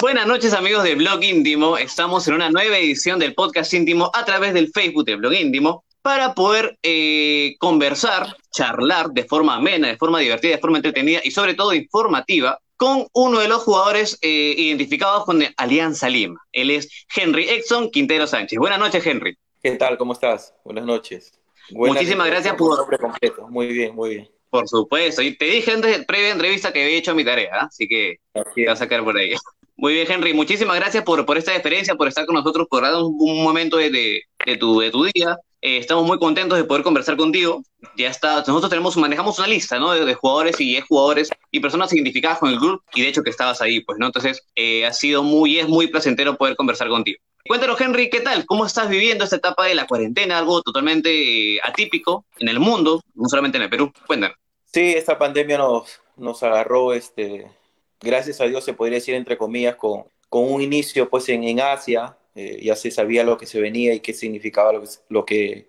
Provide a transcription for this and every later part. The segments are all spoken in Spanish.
Buenas noches amigos del Blog Íntimo. Estamos en una nueva edición del podcast íntimo a través del Facebook del Blog Íntimo para poder eh, conversar, charlar de forma amena, de forma divertida, de forma entretenida y sobre todo informativa con uno de los jugadores eh, identificados con Alianza Lima. Él es Henry Exxon Quintero Sánchez. Buenas noches, Henry. ¿Qué tal? ¿Cómo estás? Buenas noches. Muchísimas gracias por... Nombre completo. Muy bien, muy bien. Por supuesto. Y te dije antes de previa entrevista que había hecho mi tarea, ¿ah? así que te voy a sacar por ahí. Muy bien, Henry. Muchísimas gracias por, por esta experiencia, por estar con nosotros, por darnos un momento de, de, tu, de tu día. Eh, estamos muy contentos de poder conversar contigo. Ya está, nosotros tenemos, manejamos una lista, ¿no? De, jugadores y jugadores y personas identificadas con el club y de hecho que estabas ahí, pues, ¿no? Entonces, eh, ha sido muy, es muy placentero poder conversar contigo. Cuéntanos, Henry, ¿qué tal? ¿Cómo estás viviendo esta etapa de la cuarentena? Algo totalmente eh, atípico en el mundo, no solamente en el Perú. Cuéntanos. Sí, esta pandemia nos, nos agarró, este, gracias a Dios se podría decir entre comillas, con, con un inicio pues en, en Asia, eh, ya se sabía lo que se venía y qué significaba lo que, lo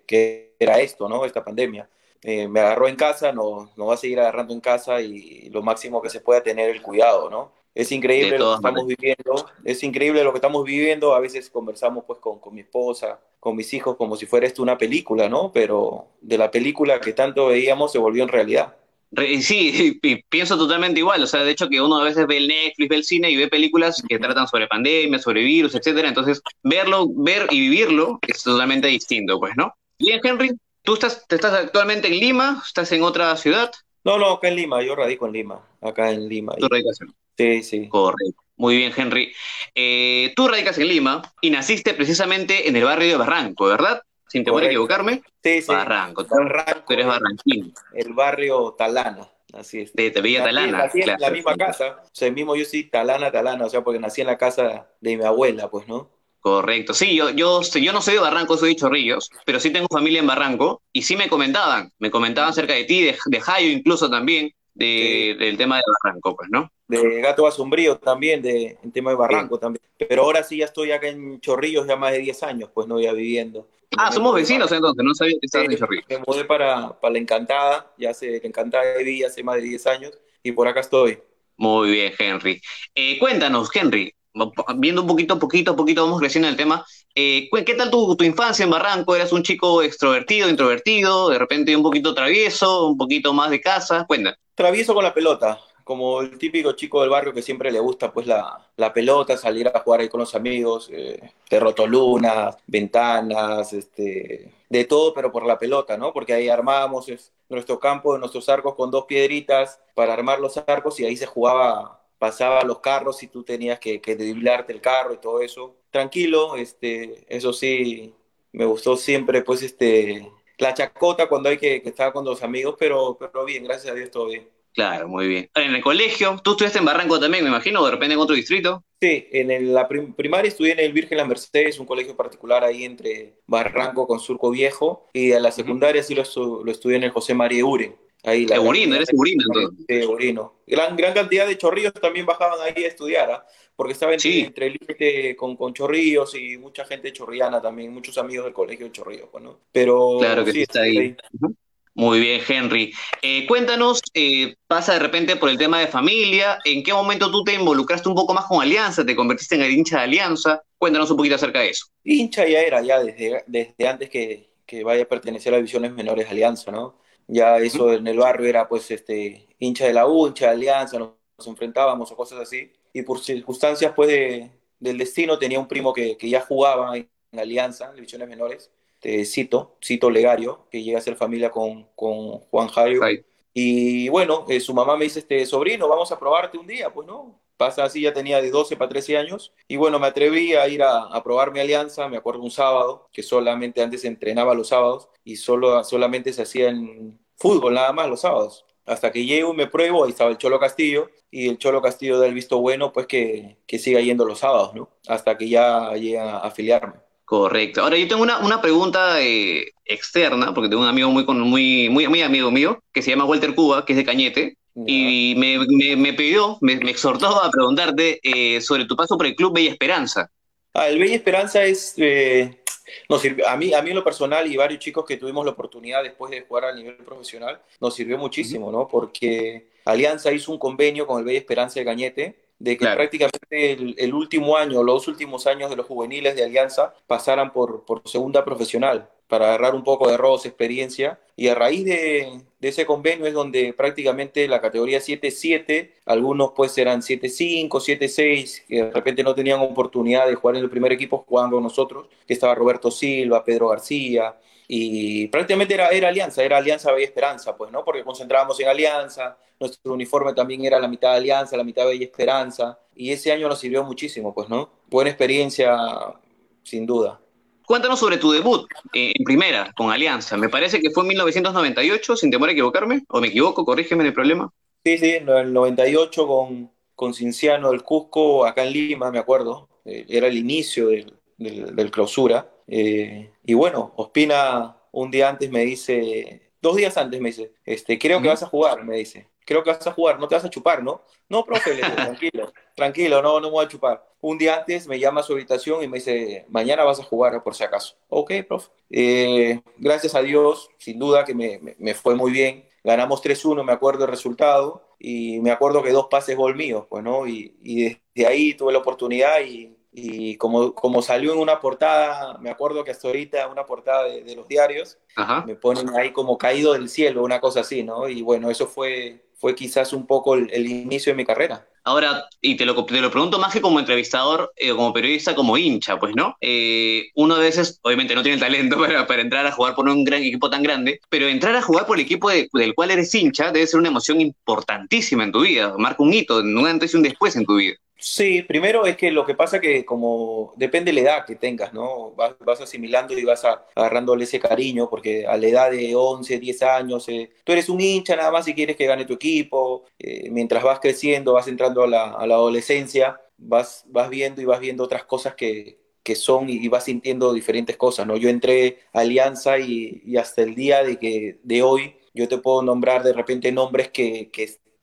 que, era esto, ¿no? Esta pandemia. Eh, me agarró en casa, nos no va a seguir agarrando en casa y lo máximo que se pueda tener el cuidado, ¿no? Es increíble lo que estamos viviendo, es increíble lo que estamos viviendo, a veces conversamos pues con, con mi esposa, con mis hijos como si fuera esto una película, ¿no? Pero de la película que tanto veíamos se volvió en realidad. Sí, pienso totalmente igual. O sea, de hecho que uno a veces ve el Netflix, ve el cine y ve películas que tratan sobre pandemia, sobre virus, etcétera. Entonces, verlo, ver y vivirlo es totalmente distinto, pues, ¿no? Bien, Henry, ¿tú estás, estás actualmente en Lima? ¿Estás en otra ciudad? No, no, acá en Lima. Yo radico en Lima, acá en Lima. ¿Tu radicación? Sí, sí. Correcto. Muy bien, Henry. Eh, tú radicas en Lima y naciste precisamente en el barrio de Barranco, ¿verdad? Sin temor a equivocarme. Sí, sí. Barranco, Barranco. Tú eres barranquino. El barrio Talana. Así es. De, Villa Talana. en la misma casa. O sea, mismo yo sí, Talana, Talana. O sea, porque nací en la casa de mi abuela, pues, ¿no? Correcto. Sí, yo, yo, yo no soy de Barranco, soy de Chorrillos, pero sí tengo familia en Barranco y sí me comentaban, me comentaban acerca de ti, de, de Jayo incluso también, de, del tema de Barranco, pues, ¿no? De Gato Asombrío también, de, en tema de Barranco también. Pero ahora sí ya estoy acá en Chorrillos ya más de 10 años, pues no ya viviendo. Ah, somos vecinos entonces, no sabía que estabas en Chorrillos. Me mudé para, para La Encantada, ya hace La Encantada viví hace más de 10 años y por acá estoy. Muy bien, Henry. Eh, cuéntanos, Henry, viendo un poquito, poquito, poquito, vamos creciendo en el tema. Eh, ¿Qué tal tu, tu, infancia en Barranco? ¿Eras un chico extrovertido, introvertido, de repente un poquito travieso, un poquito más de casa? Cuéntanos. Travieso con la pelota, como el típico chico del barrio que siempre le gusta pues la, la pelota, salir a jugar ahí con los amigos, eh, terrotolunas, ventanas, este, de todo, pero por la pelota, ¿no? Porque ahí armábamos nuestro campo, nuestros arcos con dos piedritas para armar los arcos y ahí se jugaba, pasaba los carros y tú tenías que, que el carro y todo eso. Tranquilo, este, eso sí, me gustó siempre pues este, la chacota cuando hay que, que estar con los amigos, pero, pero bien, gracias a Dios todo bien. Claro, muy bien. En el colegio, tú estudiaste en Barranco también, me imagino, o de repente en otro distrito. Sí, en la primaria estudié en el Virgen Las Mercedes, un colegio particular ahí entre Barranco con Surco Viejo, y a la secundaria sí lo, lo, estudié en el José María Uren. Ahí la Eurino, eres Eurino entonces. Sí, Eurino. Gran, gran cantidad de chorrillos también bajaban ahí a estudiar, ¿ah? porque estaba entre, entre el límite con, con chorrillos y mucha gente chorriana también, muchos amigos del colegio de chorrillos, pues, ¿no? Pero claro que sí, está ahí. ahí. Muy bien, Henry. Eh, cuéntanos, eh, pasa de repente por el tema de familia, ¿en qué momento tú te involucraste un poco más con Alianza? ¿Te convertiste en el hincha de Alianza? Cuéntanos un poquito acerca de eso. Hincha ya era, ya desde, desde antes que, que vaya a pertenecer a divisiones menores Alianza, ¿no? Ya eso en el barrio era pues este hincha de la U, hincha de Alianza, nos, enfrentábamos o cosas así. Y por circunstancias pues del destino tenía un primo que, que ya jugaba en Alianza, en divisiones menores este, Cito, Cito Legario, que llega a ser familia con, con Juan Jairo. Y bueno, eh, su mamá me dice, este, sobrino, vamos a probarte un día, pues no. Pasa así, ya tenía de 12 para 13 años. Y bueno, me atreví a ir a, probar mi alianza, me acuerdo un sábado, que solamente antes entrenaba los sábados y solo, solamente se hacía en fútbol nada más los sábados. Hasta que llego, me pruebo, ahí estaba el Cholo Castillo, y el Cholo Castillo da el visto bueno, pues que, que siga yendo los sábados, ¿no? Hasta que ya llega a afiliarme. Correcto. Ahora yo tengo una, una pregunta eh, externa, porque tengo un amigo muy, muy, muy, muy amigo mío, que se llama Walter Cuba, que es de Cañete, y me, me, me, pidió, me, exhortó a preguntarte eh, sobre tu paso por el Club Bella Esperanza. Ah, el Bella Esperanza es, eh, nos sirvió, a, mí, a mí en lo personal y varios chicos que tuvimos la oportunidad después de jugar a nivel profesional, nos sirvió muchísimo, ¿no? Porque Alianza hizo un convenio con el Bella Esperanza de Cañete, de que prácticamente el, último año, los últimos años de los juveniles de Alianza pasaran por, por segunda profesional para agarrar un poco de roce, experiencia. Y a raíz de, ese convenio es donde prácticamente la categoría 7-7, algunos pues eran 7-5, 7-6, que de repente no tenían oportunidad de jugar en el primer equipo jugando con nosotros, que estaba Roberto Silva, Pedro García, y prácticamente era, era Alianza, era Alianza Bella Esperanza, pues, ¿no? Porque concentrábamos en Alianza, nuestro uniforme también era la mitad de Alianza, la mitad de Bella Esperanza, y ese año nos sirvió muchísimo, pues, ¿no? Buena experiencia, sin duda. Cuéntanos sobre tu debut eh, en primera con Alianza. Me parece que fue en 1998, sin temor a equivocarme, o me equivoco, corrígeme el problema. Sí, sí, en el 98 con, con Cinciano del Cusco, acá en Lima, me acuerdo. Eh, era el inicio del, del, clausura. Eh, y bueno, Ospina un día antes me dice, dos días antes me dice, este, creo que vas a jugar, me dice. Creo que vas a jugar, no te vas a chupar, ¿no? No, profe, tranquilo, tranquilo, no, no me voy a chupar. Un día antes me llama a su habitación y me dice, mañana vas a jugar por si acaso. Ok, profe. Eh, gracias a Dios, sin duda que me, me, fue muy bien. Ganamos 3-1, me acuerdo el resultado, y me acuerdo que dos pases gol míos, pues, ¿no? Y, y desde ahí tuve la oportunidad y y como, como salió en una portada, me acuerdo que hasta ahorita una portada de, los diarios, me ponen ahí como caído del cielo, una cosa así, ¿no? Y bueno, eso fue, fue quizás un poco el, inicio de mi carrera. Ahora, y te lo, te lo pregunto más que como entrevistador, eh, como periodista, como hincha, pues, ¿no? Eh, uno a veces, obviamente, no tiene el talento para, para, entrar a jugar por un gran equipo tan grande, pero entrar a jugar por el equipo del cual eres hincha debe ser una emoción importantísima en tu vida, marca un hito, un antes y un después en tu vida. Sí, primero es que lo que pasa que como depende de la edad que tengas, ¿no? Vas, vas asimilando y vas agarrándole ese cariño, porque a la edad de 11, 10 años, eh, tú eres un hincha nada más si quieres que gane tu equipo, eh, mientras vas creciendo, vas entrando a la, adolescencia, vas, vas viendo y vas viendo otras cosas que, son y, vas sintiendo diferentes cosas, ¿no? Yo entré a Alianza y, y, hasta el día de, que, de hoy yo te puedo nombrar de repente nombres que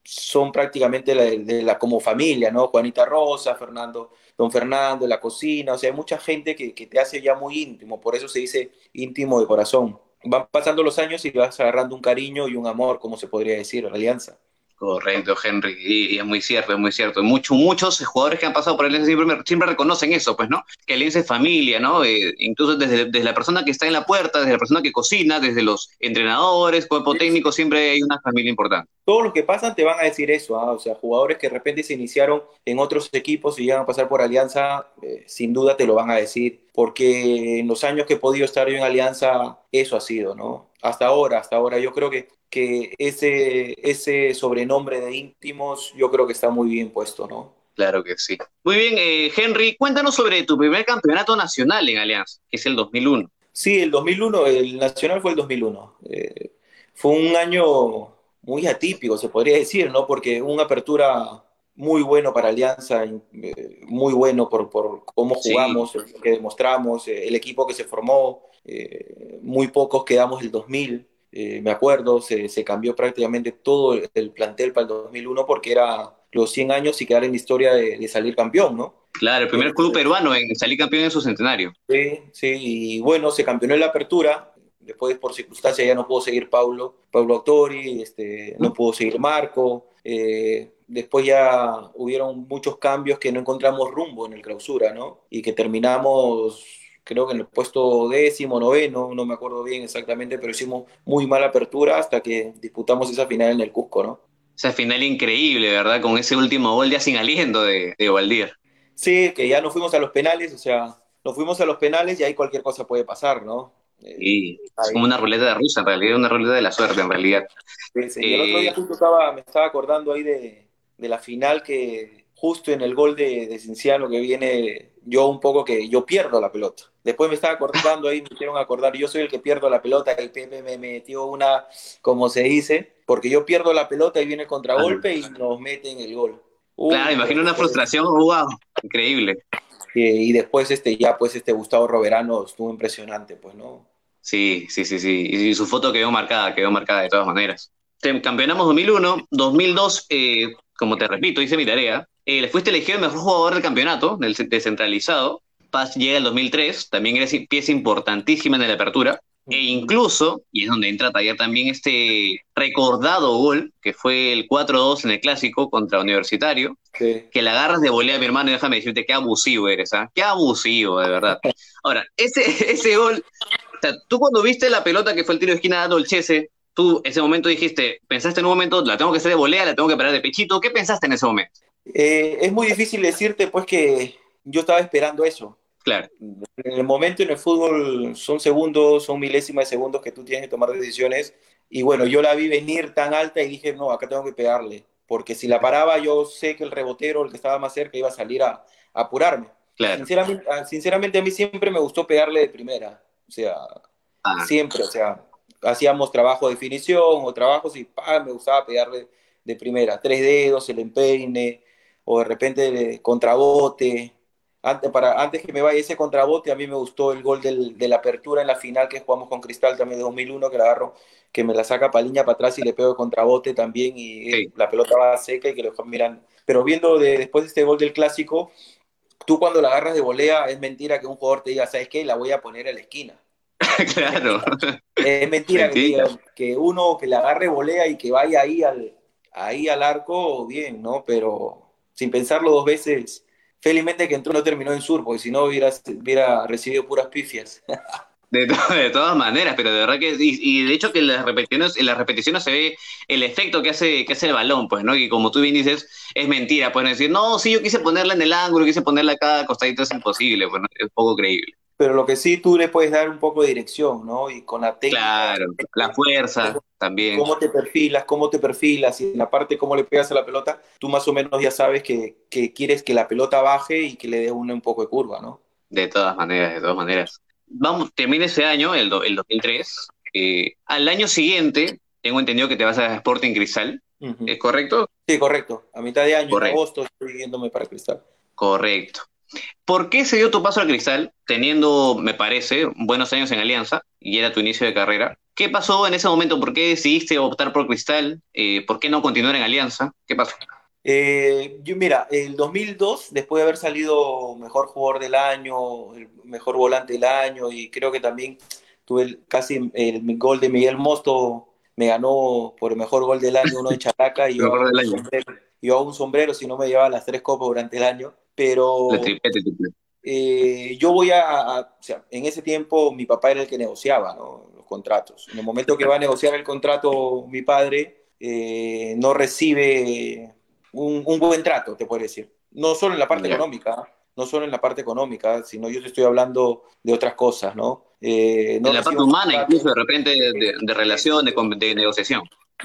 son prácticamente de la, como familia, ¿no? Juanita Rosa, Fernando, don Fernando, la cocina, o sea, hay mucha gente que, que, te hace ya muy íntimo, por eso se dice íntimo de corazón. Van pasando los años y vas agarrando un cariño y un amor, como se podría decir, la alianza. Correcto, Henry, y, es muy cierto, es muy cierto. Muchos, muchos jugadores que han pasado por el siempre, siempre reconocen eso, pues, ¿no? Que el es familia, ¿no? Eh, incluso desde, desde, la persona que está en la puerta, desde la persona que cocina, desde los entrenadores, cuerpo técnico, siempre hay una familia importante. Todos los que pasan te van a decir eso, ¿ah? o sea, jugadores que de repente se iniciaron en otros equipos y llegan a pasar por Alianza, eh, sin duda te lo van a decir, porque en los años que he podido estar yo en Alianza, eso ha sido, ¿no? Hasta ahora, hasta ahora, yo creo que que ese, ese sobrenombre de íntimos yo creo que está muy bien puesto, ¿no? Claro que sí. Muy bien, eh, Henry, cuéntanos sobre tu primer campeonato nacional en Alianza, que es el 2001. Sí, el 2001, el nacional fue el 2001. Eh, fue un año muy atípico, se podría decir, ¿no? Porque una apertura muy bueno para Alianza, eh, muy bueno por, por cómo jugamos, lo que demostramos, el equipo que se formó, muy pocos quedamos el 2000. Eh, me acuerdo, se, se, cambió prácticamente todo el, plantel para el 2001 porque era los 100 años y quedar en la historia de, salir campeón, ¿no? Claro, el primer club peruano en salir campeón en su centenario. Sí, sí, y bueno, se campeonó en la apertura, después por circunstancias ya no pudo seguir Paulo, Pablo Autori, este, no pudo seguir Marco, eh, después ya hubieron muchos cambios que no encontramos rumbo en el clausura, ¿no? Y que terminamos creo que en el puesto décimo, noveno, no me acuerdo bien exactamente, pero hicimos muy mala apertura hasta que disputamos esa final en el Cusco, ¿no? Esa final increíble, ¿verdad? Con ese último gol ya sin aliento de, de Sí, que ya nos fuimos a los penales, o sea, nos fuimos a los penales y ahí cualquier cosa puede pasar, ¿no? Sí, es como una ruleta de rusa, en realidad, una ruleta de la suerte, en realidad. Sí, sí. el otro día eh, justo estaba, me estaba acordando ahí de, de la final que justo en el gol de, de Cinciano que viene yo un poco que yo pierdo la pelota. Después me estaba acordando ahí, me hicieron acordar, yo soy el que pierdo la pelota, el Pepe me metió una, como se dice, porque yo pierdo la pelota y viene el contragolpe y nos meten el gol. claro, imagino una frustración, wow, increíble. y después este, ya pues este Gustavo Roverano estuvo impresionante, pues, ¿no? Sí, sí, sí, sí, y su foto quedó marcada, quedó marcada de todas maneras. Campeonamos 2001, 2002, eh, como te repito, hice mi tarea, eh, fuiste elegido el mejor jugador del campeonato, del descentralizado. Paz llega el 2003, también eres pieza importantísima en la apertura. E incluso, y es donde entra taller también este recordado gol, que fue el 4-2 en el clásico contra Universitario, que la agarras de volea a mi hermano y déjame decirte qué abusivo eres, ¿ah? Qué abusivo, de verdad. Ahora, ese, ese gol, o sea, tú cuando viste la pelota que fue el tiro de esquina dando el Chese, tú ese momento dijiste, pensaste en un momento, la tengo que hacer de volea, la tengo que parar de pechito, ¿qué pensaste en ese momento? Eh, es muy difícil decirte, pues, que yo estaba esperando eso. Claro. En el momento en el fútbol son segundos, son milésimas de segundos que tú tienes que tomar decisiones. Y bueno, yo la vi venir tan alta y dije, no, acá tengo que pegarle. Porque si la paraba, yo sé que el rebotero, el que estaba más cerca, iba a salir a, apurarme. Claro. Sinceramente, a mí siempre me gustó pegarle de primera. O sea, ah. siempre, o sea, hacíamos trabajo de definición o trabajos y me gustaba pegarle de primera. Tres dedos, el empeine, o de repente contrabote, antes, para, antes que me vaya ese contrabote, a mí me gustó el gol del, de la apertura en la final que jugamos con Cristal también de 2001, que la agarro, que me la saca Paliña para atrás y le pego el contrabote también y la pelota va seca y que lo miran. Pero viendo de, después de este gol del clásico, tú cuando la agarras de volea, es mentira que un jugador te diga, ¿sabes qué? La voy a poner a la esquina. claro. Es mentira, Que, que, uno que la agarre volea y que vaya ahí al, ahí al arco, bien, ¿no? Pero sin pensarlo dos veces Felizmente que entró no terminó en sur, porque si no hubiera, hubiera recibido puras pifias. De, de, todas maneras, pero de verdad que, y, de hecho que en las repeticiones, en las repeticiones se ve el efecto que hace, que hace el balón, pues, ¿no? Y como tú bien dices, es mentira, pueden decir, no, sí, yo quise ponerla en el ángulo, quise ponerla acá costadito, es imposible, pues, es poco creíble pero lo que sí tú le puedes dar un poco de dirección, ¿no? Y con la técnica. Claro, la fuerza también. Cómo te perfilas, cómo te perfilas, y en la parte cómo le pegas a la pelota, tú más o menos ya sabes que, quieres que la pelota baje y que le dé un, un poco de curva, ¿no? De todas maneras, de todas maneras. Vamos, termina ese año, el, el 2003. Eh, al año siguiente, tengo entendido que te vas a Sporting Cristal, ¿es correcto? Sí, correcto. A mitad de año, en agosto, estoy yéndome para Cristal. Correcto. ¿Por qué se dio tu paso al cristal, teniendo, me parece, buenos años en Alianza y era tu inicio de carrera? ¿Qué pasó en ese momento? ¿Por qué decidiste optar por cristal? Eh, ¿Por qué no continuar en Alianza? ¿Qué pasó? Eh, yo, mira, el 2002, después de haber salido mejor jugador del año, el mejor volante del año, y creo que también tuve casi el, gol de Miguel Mosto, me ganó por el mejor gol del año uno de Chalaca y yo, yo un sombrero si no me llevaba las tres copas durante el año pero eh, yo voy a, o sea, en ese tiempo mi papá era el que negociaba los contratos. En el momento que va a negociar el contrato mi padre, eh, no recibe un, buen trato, te puedo decir. No solo en la parte económica, no solo en la parte económica, sino yo te estoy hablando de otras cosas, ¿no? Eh, en la parte humana, incluso de repente de, de relación, de, de, negociación.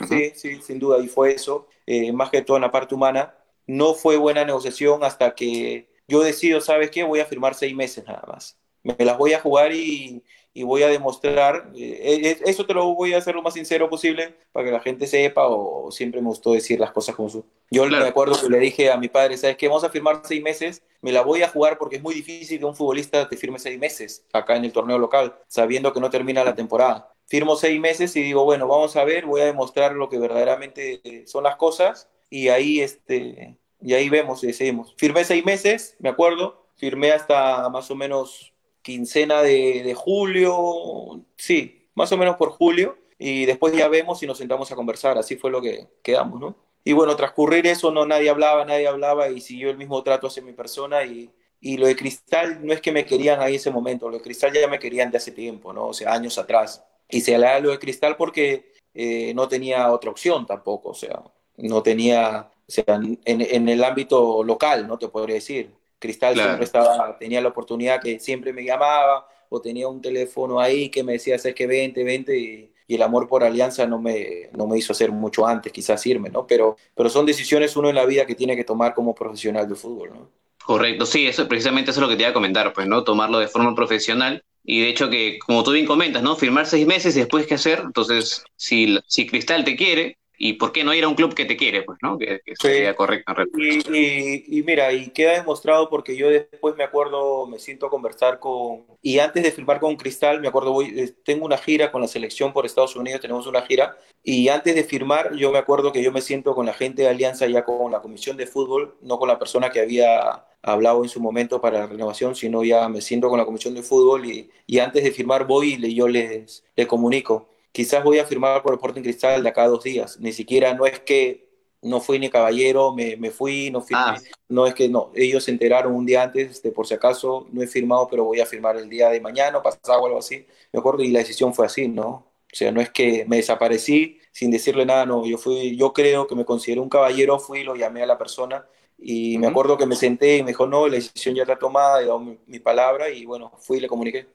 Sí, sí, sin duda, y fue eso, más que todo en la parte humana no fue buena negociación hasta que yo decido, ¿sabes qué? Voy a firmar seis meses nada más. Me las voy a jugar y, voy a demostrar. Eh, eh, eso te lo voy a hacer lo más sincero posible para que la gente sepa o siempre me gustó decir las cosas como son. Yo me acuerdo que le dije a mi padre, ¿sabes qué? Vamos a firmar seis meses, me la voy a jugar porque es muy difícil que un futbolista te firme seis meses acá en el torneo local, sabiendo que no termina la temporada. Firmo seis meses y digo, bueno, vamos a ver, voy a demostrar lo que verdaderamente son las cosas y ahí, este, y ahí vemos y decidimos. Firmé seis meses, me acuerdo, firmé hasta más o menos quincena de, de julio, sí, más o menos por julio, y después ya vemos y nos sentamos a conversar, así fue lo que quedamos, ¿no? Y bueno, transcurrir eso, no nadie hablaba, nadie hablaba y siguió el mismo trato hacia mi persona y, y lo de Cristal no es que me querían ahí ese momento, lo de Cristal ya me querían de hace tiempo, ¿no? O sea, años atrás. Y se hablaba lo de Cristal porque eh, no tenía otra opción tampoco, o sea, no tenía o sea, en, el ámbito local, ¿no? Te podría decir. Cristal siempre estaba, tenía la oportunidad que siempre me llamaba o tenía un teléfono ahí que me decía, sabes que vente, vente y, el amor por Alianza no me, no me hizo hacer mucho antes, quizás irme, ¿no? Pero, pero son decisiones uno en la vida que tiene que tomar como profesional de fútbol, ¿no? Correcto, sí, eso precisamente eso es lo que te iba a comentar, pues, ¿no? Tomarlo de forma profesional y de hecho que, como tú bien comentas, ¿no? Firmar seis meses y después qué hacer, entonces, si, si Cristal te quiere, y por qué no ir a un club que te quiere, pues, ¿no? Que, sería correcto. Y, y, mira, y queda demostrado porque yo después me acuerdo, me siento a conversar con, y antes de firmar con Cristal, me acuerdo, voy, eh, tengo una gira con la selección por Estados Unidos, tenemos una gira, y antes de firmar, yo me acuerdo que yo me siento con la gente de Alianza, ya con la comisión de fútbol, no con la persona que había hablado en su momento para la renovación, sino ya me siento con la comisión de fútbol y, y antes de firmar voy y yo les, les comunico quizás voy a firmar por Sporting Cristal de acá a dos días. Ni siquiera, no es que no fui ni caballero, me, me fui, no firmé. Ah. No es que no, ellos se enteraron un día antes, de por si acaso, no he firmado, pero voy a firmar el día de mañana, pasado o algo así. Me acuerdo y la decisión fue así, ¿no? O sea, no es que me desaparecí sin decirle nada, no, yo fui, yo creo que me consideré un caballero, fui, lo llamé a la persona y me acuerdo que me senté y me dijo, no, la decisión ya está tomada, he dado mi, mi palabra y bueno, fui y le comuniqué.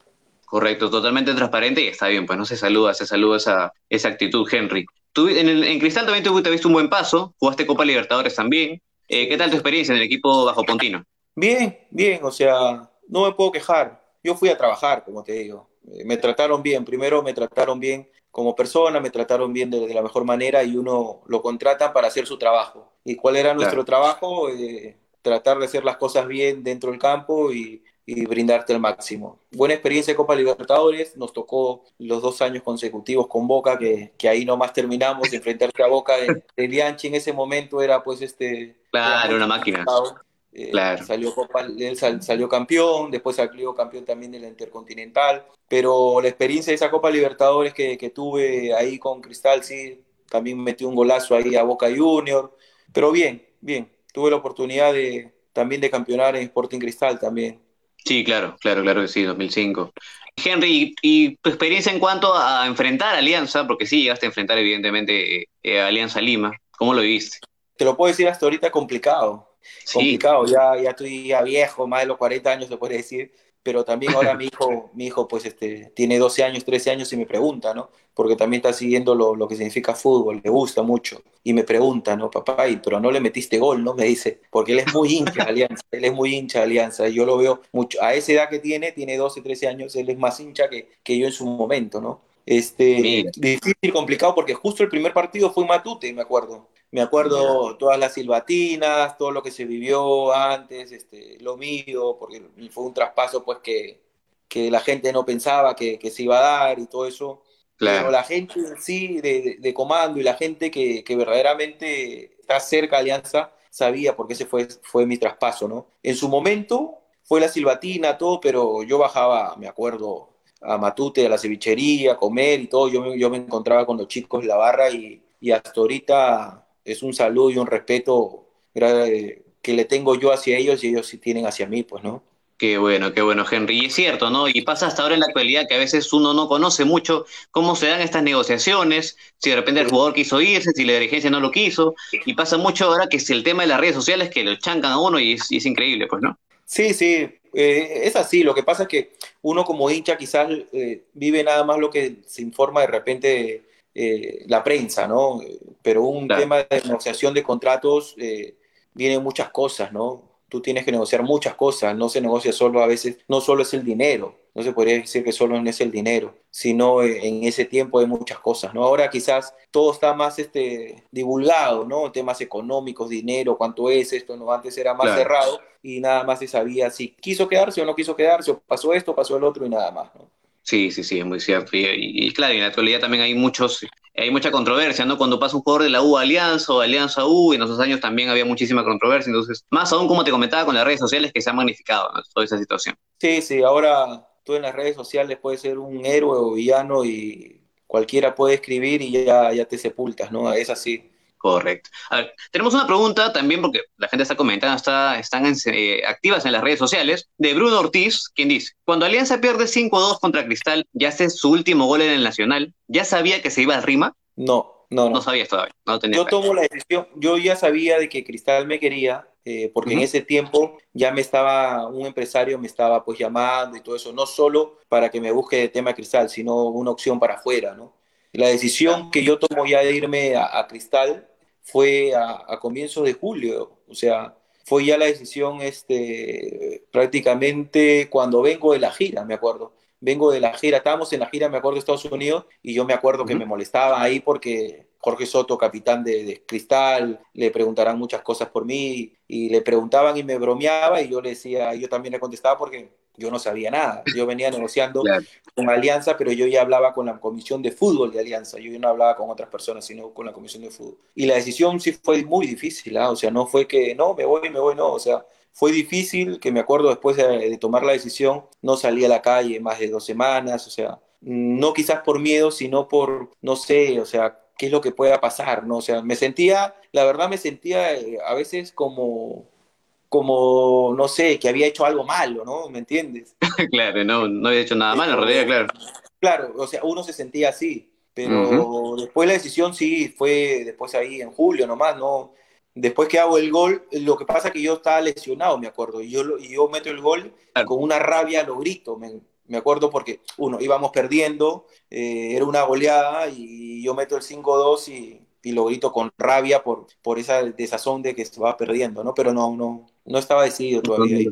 Correcto, totalmente transparente y está bien, pues no se saluda, se saluda esa, esa actitud, Henry. Tú, en, el, en Cristal también te, visto un buen paso, jugaste Copa Libertadores también. Eh, ¿Qué tal tu experiencia en el equipo bajo Pontino? Bien, bien, o sea, no me puedo quejar. Yo fui a trabajar, como te digo. Eh, me trataron bien, primero me trataron bien como persona, me trataron bien de, la mejor manera y uno lo contrata para hacer su trabajo. ¿Y cuál era nuestro trabajo? Eh, tratar de hacer las cosas bien dentro del campo y, y brindarte el máximo. Buena experiencia de Copa Libertadores, nos tocó los dos años consecutivos con Boca, que, que ahí nomás terminamos de enfrentarte a Boca de, de Bianchi en ese momento era pues este... Claro, una máquina. Eh, claro. salió, Copa, él salió campeón, después salió campeón también de la Intercontinental, pero la experiencia de esa Copa Libertadores que, que tuve ahí con Cristal, sí, también metí un golazo ahí a Boca Junior, pero bien, bien, tuve la oportunidad de, también de campeonar en Sporting Cristal también. Sí, claro, claro, claro que sí, 2005. Henry, ¿y tu experiencia en cuanto a enfrentar a Alianza? Porque sí, llegaste a enfrentar evidentemente eh, a Alianza Lima. ¿Cómo lo viste? Te lo puedo decir hasta ahorita complicado. Complicado, ya, ya estoy ya viejo, más de los 40 años se puede decir pero también ahora mi hijo, mi hijo pues este, tiene 12 años, 13 años y me pregunta, ¿no? Porque también está siguiendo lo, lo que significa fútbol, le gusta mucho. Y me pregunta, ¿no? Papá, pero no le metiste gol, ¿no? Me dice, porque él es muy hincha de Alianza, él es muy hincha de Alianza. Y yo lo veo mucho, a esa edad que tiene, tiene 12, 13 años, él es más hincha que, que yo en su momento, ¿no? Este, difícil, complicado, porque justo el primer partido fue Matute, me acuerdo. Me acuerdo todas las silbatinas, todo lo que se vivió antes, este, lo mío, porque fue un traspaso pues que, que la gente no pensaba que, que, se iba a dar y todo eso. Claro. Pero la gente en sí de, de, comando y la gente que, que, verdaderamente está cerca de Alianza sabía porque ese fue, fue mi traspaso, ¿no? En su momento fue la silbatina, todo, pero yo bajaba, me acuerdo, a Matute, a la cevichería, a comer y todo. Yo, yo me encontraba con los chicos en la barra y, y hasta ahorita es un saludo y un respeto que le tengo yo hacia ellos y ellos sí tienen hacia mí, pues, ¿no? Qué bueno, qué bueno, Henry. Y es cierto, ¿no? Y pasa hasta ahora en la actualidad que a veces uno no conoce mucho cómo se dan estas negociaciones, si de repente el jugador quiso irse, si la dirigencia no lo quiso, y pasa mucho ahora que es el tema de las redes sociales que lo chancan a uno y es, es increíble, pues, ¿no? Sí, sí, eh, es así. Lo que pasa es que uno como hincha quizás eh, vive nada más lo que se informa de repente eh, la prensa, ¿no? Pero un tema de negociación de contratos eh, vienen muchas cosas, ¿no? Tú tienes que negociar muchas cosas, no se negocia solo a veces, no solo es el dinero, no se podría decir que solo es el dinero, sino en ese tiempo hay muchas cosas, ¿no? Ahora quizás todo está más este, divulgado, ¿no? Temas económicos, dinero, cuánto es esto, ¿no? Antes era más cerrado y nada más se sabía si quiso quedarse o no quiso quedarse, o pasó esto, pasó el otro y nada más, ¿no? Sí, sí, sí, es muy cierto. Y, claro, en la actualidad también hay muchos, hay mucha controversia, ¿no? Cuando pasa un jugador de la U a Alianza o Alianza U, en esos años también había muchísima controversia. Entonces, más aún como te comentaba con las redes sociales que se ha magnificado toda esa situación. Sí, sí, ahora tú en las redes sociales puedes ser un héroe o villano y cualquiera puede escribir y ya, ya te sepultas, ¿no? Es así. Correcto. A ver, tenemos una pregunta también porque la gente está comentando, está, están eh, activas en las redes sociales, de Bruno Ortiz, quien dice, cuando Alianza pierde 5-2 contra Cristal, ya hace su último gol en el Nacional, ¿ya sabía que se iba al Rima? No, no, no. No sabías todavía, no tenía Yo tomo la decisión, yo ya sabía de que Cristal me quería, eh, porque en ese tiempo ya me estaba, un empresario me estaba pues llamando y todo eso, no solo para que me busque el tema Cristal, sino una opción para afuera, ¿no? La decisión que yo tomo ya de irme a, a Cristal fue a, a, comienzos de julio, o sea, fue ya la decisión este, prácticamente cuando vengo de la gira, me acuerdo. Vengo de la gira, estábamos en la gira, me acuerdo, de Estados Unidos, y yo me acuerdo que me molestaba ahí porque Jorge Soto, capitán de, Cristal, le preguntarán muchas cosas por mí, y le preguntaban y me bromeaba, y yo le decía, yo también le contestaba porque yo no sabía nada. Yo venía negociando con Alianza, pero yo ya hablaba con la comisión de fútbol de Alianza. Yo no hablaba con otras personas, sino con la comisión de fútbol. Y la decisión sí fue muy difícil, ¿ah? o sea, no fue que no, me voy, me voy, no, o sea, fue difícil, que me acuerdo después de, tomar la decisión, no salí a la calle más de dos semanas, o sea, no quizás por miedo, sino por, no sé, o sea, qué es lo que pueda pasar, ¿no? O sea, me sentía, la verdad me sentía eh, a veces como, como, no sé, que había hecho algo malo, ¿no? ¿Me entiendes? claro, no, no había hecho nada malo, en realidad, claro. Claro, o sea, uno se sentía así, pero después la decisión sí fue después ahí en julio nomás, ¿no? Después que hago el gol, lo que pasa es que yo estaba lesionado, me acuerdo, y yo, y yo meto el gol con una rabia, lo grito, me, me acuerdo porque, uno, íbamos perdiendo, eh, era una goleada, y yo meto el 5-2 y, y, lo grito con rabia por, por esa desazón de que se va perdiendo, ¿no? Pero no, no, no estaba decidido todavía.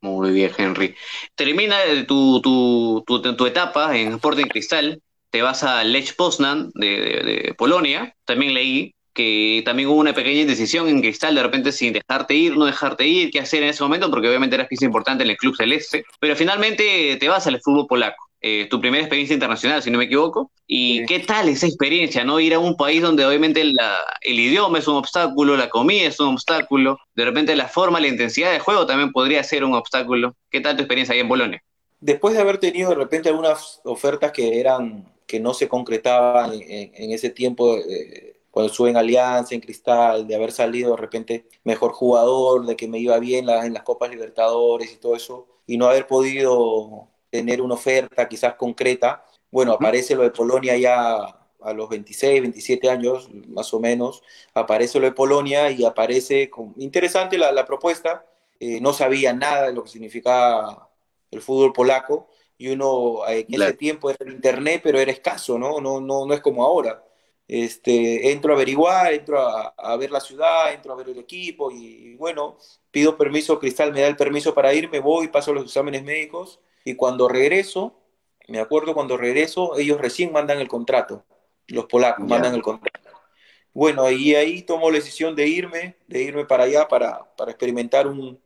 Muy bien, Henry. Termina tu, tu, tu, tu etapa en Sporting Cristal, te vas a Lech Poznan de, de Polonia, también leí que también hubo una pequeña indecisión en Cristal, de repente sin dejarte ir, no dejarte ir, qué hacer en ese momento, porque obviamente eras pieza importante en el club celeste, pero finalmente te vas al fútbol polaco. Eh, tu primera experiencia internacional, si no me equivoco. ¿Y qué tal esa experiencia, no? Ir a un país donde obviamente el idioma es un obstáculo, la comida es un obstáculo, de repente la forma, la intensidad de juego también podría ser un obstáculo. ¿Qué tal tu experiencia ahí en Bolonia? Después de haber tenido de repente algunas ofertas que eran que no se concretaban en, ese tiempo, eh, cuando estuve en Alianza, en Cristal, de haber salido de repente mejor jugador, de que me iba bien en las Copas Libertadores y todo eso, y no haber podido tener una oferta quizás concreta. Bueno, aparece lo de Polonia ya a los 26, 27 años, más o menos, aparece lo de Polonia y aparece, con... interesante la, propuesta, eh, no sabía nada de lo que significaba el fútbol polaco, y uno en ese tiempo era el internet, pero era escaso, ¿no? No, no, no es como ahora este, entro a averiguar, entro a, ver la ciudad, entro a ver el equipo y, bueno, pido permiso, Cristal me da el permiso para irme, voy, paso los exámenes médicos y cuando regreso, me acuerdo cuando regreso, ellos recién mandan el contrato, los polacos mandan el contrato. Bueno, y ahí tomo la decisión de irme, de irme para allá para, para experimentar un,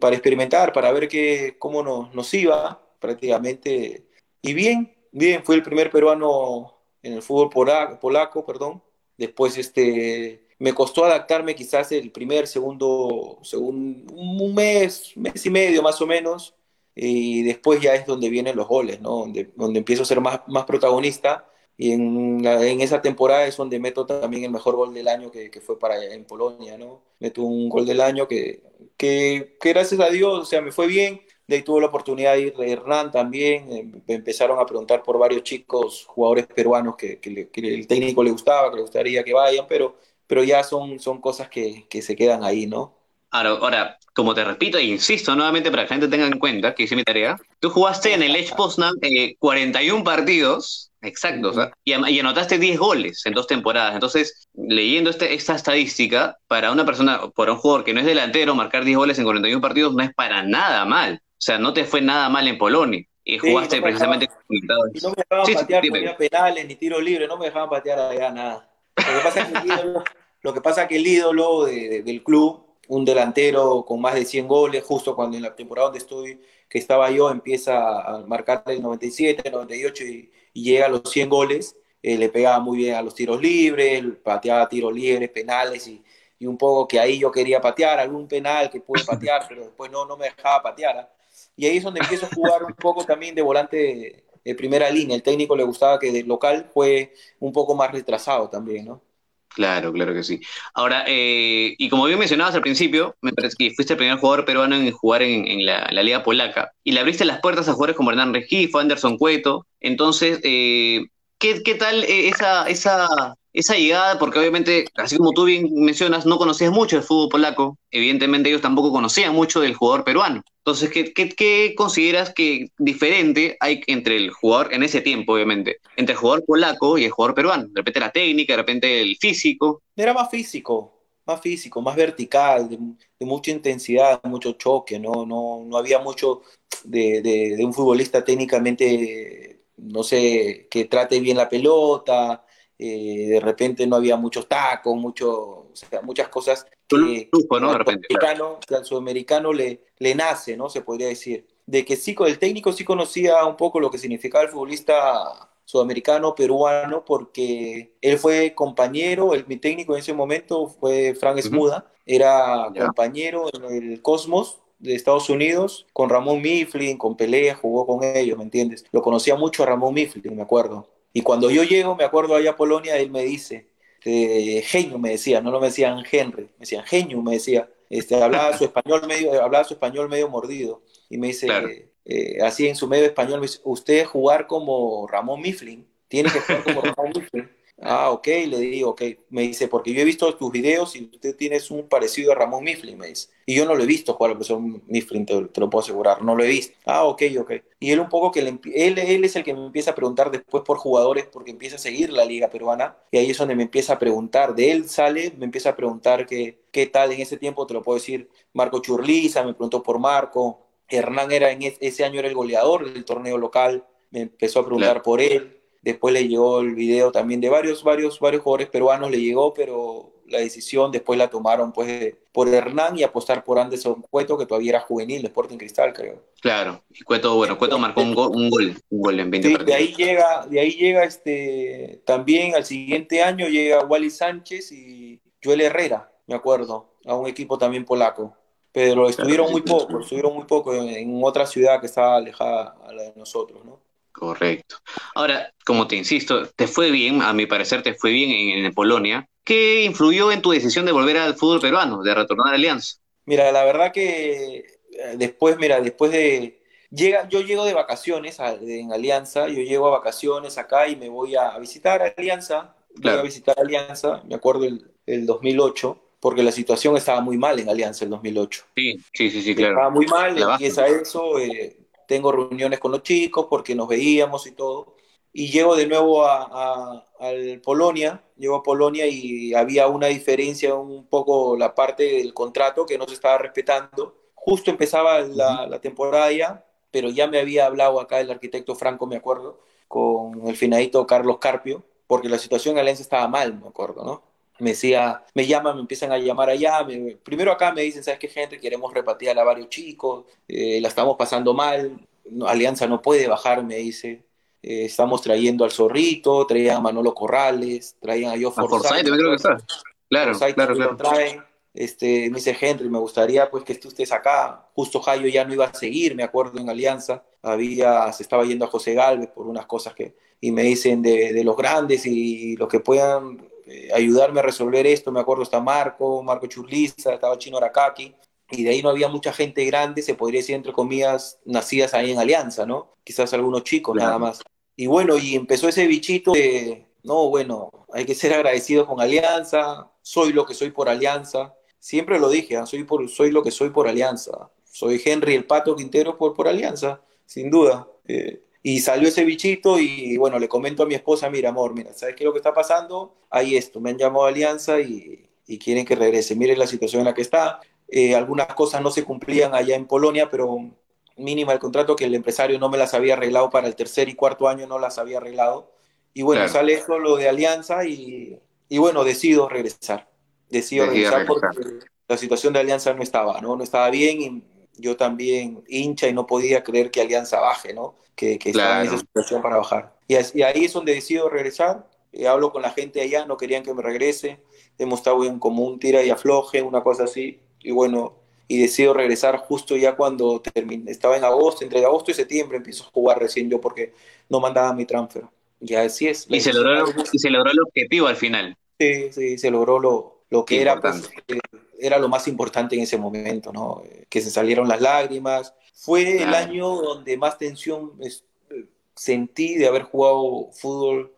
para experimentar, para ver qué, cómo nos, nos iba prácticamente. Y bien, bien, fue el primer peruano en el fútbol polaco, perdón. Después este, me costó adaptarme quizás el primer, segundo, segundo, un mes, mes y medio más o menos. Y después ya es donde vienen los goles, ¿no? Donde, donde empiezo a ser más, más protagonista. Y en, en esa temporada es donde meto también el mejor gol del año que, que fue para en Polonia, ¿no? Meto un gol del año que, que, que gracias a Dios, o sea, me fue bien de ahí tuvo la oportunidad de ir Hernán también. Eh, empezaron a preguntar por varios chicos, jugadores peruanos que, el técnico le gustaba, que le gustaría que vayan, pero, pero ya son, son cosas que, se quedan ahí, ¿no? Ahora, ahora, como te repito e insisto nuevamente para que la gente tenga en cuenta que hice mi tarea, tú jugaste en el Edge Poznan 41 partidos, exactos, y, y, anotaste 10 goles en dos temporadas. Entonces, leyendo este, esta estadística, para una persona, para un jugador que no es delantero, marcar 10 goles en 41 partidos no es para nada mal. O sea, no te fue nada mal en Polonia. Y jugaste precisamente con Y no me dejaban patear, ponía penales ni tiros libres, no me dejaban patear allá nada. Lo que pasa es que el ídolo, lo que pasa que el ídolo del club, un delantero con más de 100 goles, justo cuando en la temporada donde estoy, que estaba yo, empieza a marcar el 97, el 98 y, llega a los 100 goles, eh, le pegaba muy bien a los tiros libres, pateaba tiros libres, penales y, y, un poco que ahí yo quería patear, algún penal que pude patear, pero después no, no me dejaba patear. Y ahí es donde empiezo a jugar un poco también de volante de primera línea. El técnico le gustaba que del local fue un poco más retrasado también, ¿no? Claro, claro que sí. Ahora, eh, y como bien mencionabas al principio, me parece que fuiste el primer jugador peruano en jugar en, la, Liga Polaca y le abriste las puertas a jugadores como Hernán Regifo, Anderson Cueto. Entonces, eh, ¿qué, ¿qué, tal esa, esa, esa llegada, porque obviamente, así como tú bien mencionas, no conocías mucho del fútbol polaco, evidentemente ellos tampoco conocían mucho del jugador peruano. Entonces, ¿qué, qué, consideras que diferente hay entre el jugador, en ese tiempo obviamente, entre el jugador polaco y el jugador peruano? De repente la técnica, de repente el físico. Era más físico, más físico, más vertical, de, mucha intensidad, mucho choque, ¿no? No, no había mucho, de, un futbolista técnicamente, no sé, que trate bien la pelota, eh, de repente no había muchos tacos, mucho, muchas cosas que, al sudamericano le, le nace, ¿no? Se podría decir. De que sí, el técnico sí conocía un poco lo que significaba el futbolista sudamericano, peruano, porque él fue compañero, el, mi técnico en ese momento fue Frank Smuda, era compañero en el Cosmos de Estados Unidos con Ramón Mifflin, con Pelea, jugó con ellos, ¿me entiendes? Lo conocía mucho a Ramón Mifflin, me acuerdo. Y cuando yo llego, me acuerdo allá a Polonia, él me dice, eh, genio me decía, no, no me decían Henry, me decían genio, me decía, este, hablaba su español medio, hablaba su español medio mordido, y me dice, eh, así en su medio español, me dice, usted jugar como Ramón Mifflin, tiene que jugar como Ramón Mifflin. Ah, ok, le digo, ok. Me dice, porque yo he visto tus videos y usted tiene un parecido a Ramón Mifflin, me dice. Y yo no lo he visto jugar al profesor Mifflin, te, lo puedo asegurar, no lo he visto. Ah, ok, ok. Y él un poco que él, él es el que me empieza a preguntar después por jugadores porque empieza a seguir la liga peruana y ahí es donde me empieza a preguntar. De él sale, me empieza a preguntar qué, qué tal en ese tiempo, te lo puedo decir, Marco Churliza, me preguntó por Marco. Hernán era en ese año era el goleador del torneo local, me empezó a preguntar por él Después le llegó el video también de varios, varios, varios jugadores peruanos, le llegó, pero la decisión después la tomaron pues por Hernán y apostar por Anderson Cueto, que todavía era juvenil de Sporting Cristal, creo. Claro, Cueto, bueno, Cueto marcó un gol, un gol, en 20 sí, De ahí llega, de ahí llega este, también al siguiente año llega Wally Sánchez y Joel Herrera, me acuerdo, a un equipo también polaco. Pero estuvieron muy poco, estuvieron muy poco en, en otra ciudad que estaba alejada a la de nosotros, ¿no? Correcto. Ahora, como te insisto, te fue bien, a mi parecer te fue bien en, Polonia. ¿Qué influyó en tu decisión de volver al fútbol peruano, de retornar a Alianza? Mira, la verdad que eh, después, mira, después de... Llega, yo llego de vacaciones en Alianza, yo llego a vacaciones acá y me voy a, visitar Alianza, voy a visitar Alianza, me acuerdo el, el 2008, porque la situación estaba muy mal en Alianza el 2008. Sí, sí, sí, sí claro. Estaba muy mal, empieza eso, eh, tengo reuniones con los chicos porque nos veíamos y todo. Y llego de nuevo a, Polonia, llego a Polonia y había una diferencia un poco la parte del contrato que no se estaba respetando. Justo empezaba la, temporada ya, pero ya me había hablado acá el arquitecto Franco, me acuerdo, con el finadito Carlos Carpio, porque la situación en Alianza estaba mal, me acuerdo, ¿no? Me decía, me llaman, me empiezan a llamar allá, primero acá me dicen, ¿sabes qué gente? Queremos repatriar a varios chicos, eh, la estamos pasando mal, Alianza no puede bajar, me dice, eh, estamos trayendo al Zorrito, traían a Manolo Corrales, traían a Yo Forsyth. creo que está. Claro, claro, claro. Traen. Este, me dice Henry, me gustaría pues que tú estés acá. Justo Jayo ya no iba a seguir, me acuerdo en Alianza, había, se estaba yendo a José Galvez por unas cosas que, y me dicen de, de los grandes y los que puedan eh, ayudarme a resolver esto. Me acuerdo está Marco, Marco Churliza, estaba Chino Arakaki, y de ahí no había mucha gente grande, se podría decir entre comillas, nacidas ahí en Alianza, ¿no? Quizás algunos chicos nada más. Y bueno, y empezó ese bichito de, no, bueno, hay que ser agradecidos con Alianza, soy lo que soy por Alianza. Siempre lo dije, ¿ah? soy, por, soy lo que soy por Alianza. Soy Henry el Pato Quintero por, por Alianza, sin duda. Eh, y salió ese bichito y bueno, le comento a mi esposa, mira amor, mira, ¿sabes qué es lo que está pasando? Hay esto, me han llamado a Alianza y, quieren que regrese. Miren la situación en la que está. Eh, algunas cosas no se cumplían allá en Polonia, pero mínima el contrato que el empresario no me las había arreglado para el tercer y cuarto año, no las había arreglado. Y bueno, sale esto lo de Alianza y, y bueno, decido regresar. Decido regresar, porque la situación de Alianza no estaba, ¿no? No estaba bien y yo también hincha y no podía creer que Alianza baje, ¿no? Que, que estaba en esa situación para bajar. Y, ahí es donde decido regresar. Eh, hablo con la gente allá, no querían que me regrese. Hemos estado en como un tira y afloje, una cosa así. Y bueno, y decido regresar justo ya cuando terminé. Estaba en agosto, entre agosto y septiembre empiezo a jugar recién yo porque no mandaba mi transfer. Ya así es. Y se, logró, y se logró el objetivo al final. Sí, sí, se logró lo, lo que era pues, era lo más importante en ese momento, ¿no? Que se salieron las lágrimas. Fue el año donde más tensión sentí de haber jugado fútbol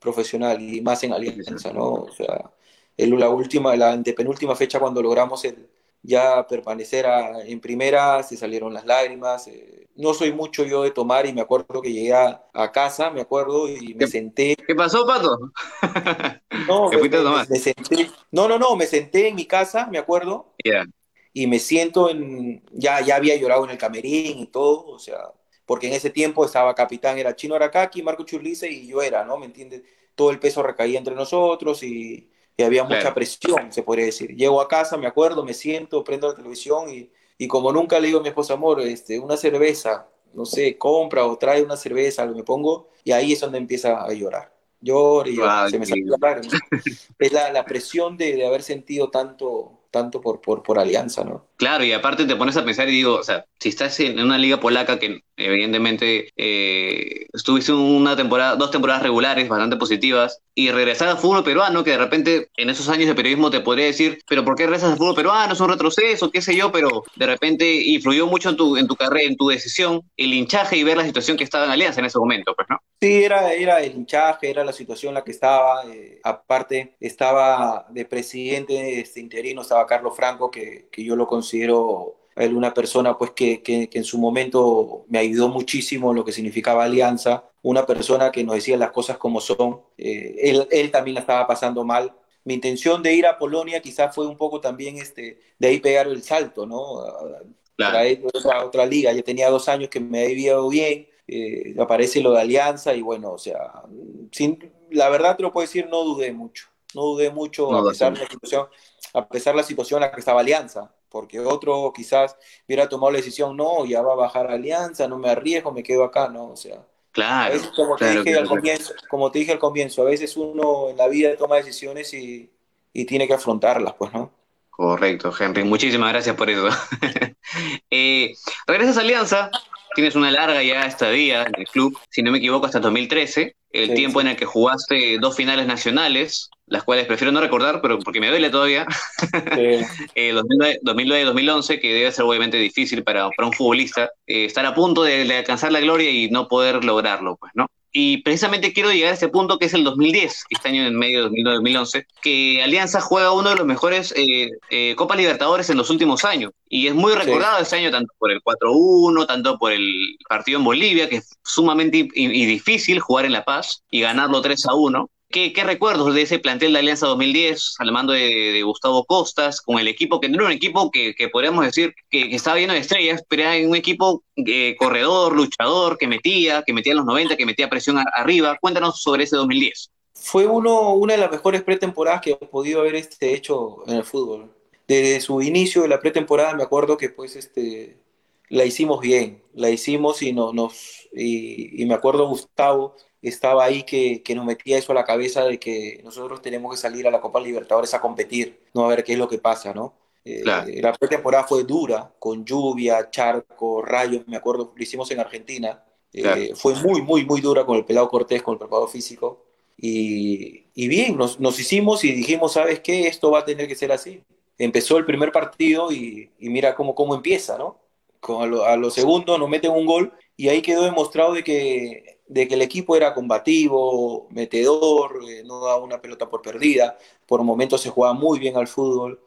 profesional y más en Alianza, ¿no? O sea, la última, la antepenúltima fecha cuando logramos el, ya permanecer en primera, se salieron las lágrimas. Eh, no soy mucho yo de tomar y me acuerdo que llegué a, casa, me acuerdo, y me senté. ¿Qué pasó, Pato? No, me, senté. No, no, no, me senté en mi casa, me acuerdo. y me siento en, ya, ya había llorado en el camerín y todo, o sea, porque en ese tiempo estaba capitán, era Chino Aracaki, Marco Churlice y yo era, ¿no? ¿Me entiendes? Todo el peso recaía entre nosotros y, había mucha presión, se podría decir. Llego a casa, me acuerdo, me siento, prendo la televisión y, y como nunca le digo a mi esposa, amor, este, una cerveza, no sé, compra o trae una cerveza, me pongo, y ahí es donde empieza a llorar. Lloro y se me sale la Es la, la presión de, de haber sentido tanto, tanto por, por, por alianza, ¿no? Claro, y aparte te pones a pensar y digo, o sea, si estás en una liga polaca que evidentemente eh, estuviste una temporada, dos temporadas regulares bastante positivas, y regresar al fútbol peruano, que de repente en esos años de periodismo te podría decir, pero ¿por qué regresas al fútbol peruano? Es un retroceso, qué sé yo, pero de repente influyó mucho en tu, en tu carrera, en tu decisión, el hinchaje y ver la situación que estaba en Alianza en ese momento, pues, ¿no? Sí, era, era el hinchaje, era la situación en la que estaba. Eh, aparte, estaba de presidente este interino, estaba Carlos Franco, que, que yo lo considero él una persona pues que, que, en su momento me ayudó muchísimo en lo que significaba alianza, una persona que nos decía las cosas como son. Eh, él, él también la estaba pasando mal. Mi intención de ir a Polonia quizás fue un poco también este, de ahí pegar el salto, ¿no? Claro. Para otra, liga. Ya tenía dos años que me había ido bien, eh, aparece lo de Alianza y bueno, o sea, sin, la verdad te lo puedo decir, no dudé mucho, no dudé mucho a, pesar de la situación, a pesar de la situación en la que estaba Alianza, porque otro quizás hubiera tomado la decisión, no, ya va a bajar Alianza, no me arriesgo, me quedo acá, no, o sea. Claro. como, te dije al comienzo, como te dije al comienzo, a veces uno en la vida toma decisiones y, y tiene que afrontarlas, pues, ¿no? Correcto, Henry. Muchísimas gracias por eso. eh, regresas a Alianza, tienes una larga ya estadía en el club, si no me equivoco, hasta 2013, el tiempo en el que jugaste dos finales nacionales, las cuales prefiero no recordar, pero porque me duele todavía. Sí. 2009-2011, que debe ser obviamente difícil para, para un futbolista, eh, estar a punto de, de, alcanzar la gloria y no poder lograrlo, pues, ¿no? Y precisamente quiero llegar a ese punto que es el 2010, este año en medio de 2009-2011, que Alianza juega uno de los mejores eh, eh, Copa Libertadores en los últimos años. Y es muy recordado ese año tanto por el 4-1, tanto por el partido en Bolivia, que es sumamente y difícil jugar en La Paz y ganarlo 3-1. ¿Qué, recuerdos de ese plantel de Alianza 2010 al mando de, Gustavo Costas, con el equipo que no era un equipo que, podríamos decir que, estaba lleno de estrellas, pero era un equipo eh, corredor, luchador, que metía, que metía en los 90, que metía presión arriba? Cuéntanos sobre ese 2010. Fue uno, una de las mejores pretemporadas que he podido haber este, hecho en el fútbol. Desde su inicio de la pretemporada me acuerdo que pues este, la hicimos bien, la hicimos y, no, nos, y me acuerdo Gustavo estaba ahí que, que, nos metía eso a la cabeza de que nosotros tenemos que salir a la Copa Libertadores a competir, no a ver qué es lo que pasa, ¿no? Eh, la pretemporada fue dura, con lluvia, charco, rayos, me acuerdo, lo hicimos en Argentina. Eh, fue muy, muy, muy dura con el pelado Cortés, con el preparado físico. Y, y bien, nos, nos, hicimos y dijimos, ¿sabes qué? Esto va a tener que ser así. Empezó el primer partido y, y mira cómo, cómo empieza, ¿no? Con a, lo, a los segundos nos meten un gol y ahí quedó demostrado de que de que el equipo era combativo, metedor, eh, no daba una pelota por perdida, por momentos se jugaba muy bien al fútbol.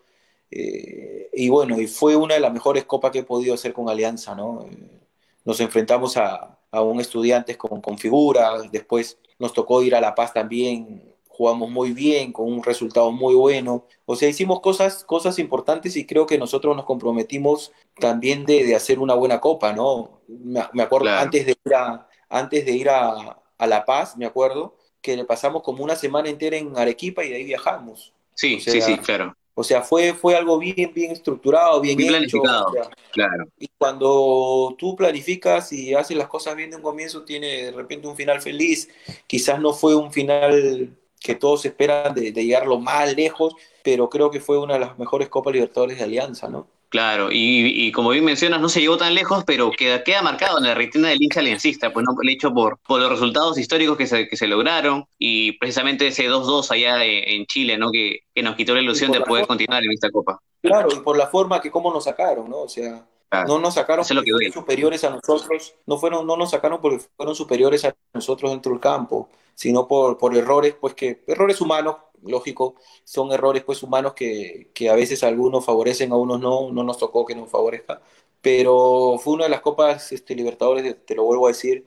Eh, y bueno, y fue una de las mejores copas que he podido hacer con Alianza, ¿no? Eh, nos enfrentamos a, a un estudiantes con, con figura, después nos tocó ir a La Paz también, jugamos muy bien, con un resultado muy bueno. O sea, hicimos cosas, cosas importantes y creo que nosotros nos comprometimos también de, de hacer una buena copa, ¿no? Me, me acuerdo antes de ir a antes de ir a, La Paz, me acuerdo, que le pasamos como una semana entera en Arequipa y de ahí viajamos. Sí, sí, sí, claro. O sea, fue, fue algo bien, bien estructurado, bien, planificado. claro. Y cuando tú planificas y haces las cosas bien de un comienzo, tiene de repente un final feliz. Quizás no fue un final que todos esperan de, de llegar lo más lejos, pero creo que fue una de las mejores Copas Libertadores de Alianza, ¿no? Claro, y, como bien mencionas, no se llegó tan lejos, pero queda, queda marcado en la retina del hincha aliancista, pues no el hecho por, por los resultados históricos que se, que se lograron y precisamente ese 2-2 allá en Chile, ¿no? Que, que, nos quitó la ilusión de poder continuar en esta Copa. Claro, y por la forma que cómo nos sacaron, ¿no? O sea, no nos sacaron porque fueron superiores a nosotros, no, fueron, no nos sacaron porque fueron superiores a nosotros dentro del campo, sino por, por errores, pues que, errores humanos lógico, son errores pues humanos que, que, a veces algunos favorecen, a unos no, no nos tocó que nos favorezca, pero fue una de las copas este, Libertadores, te lo vuelvo a decir,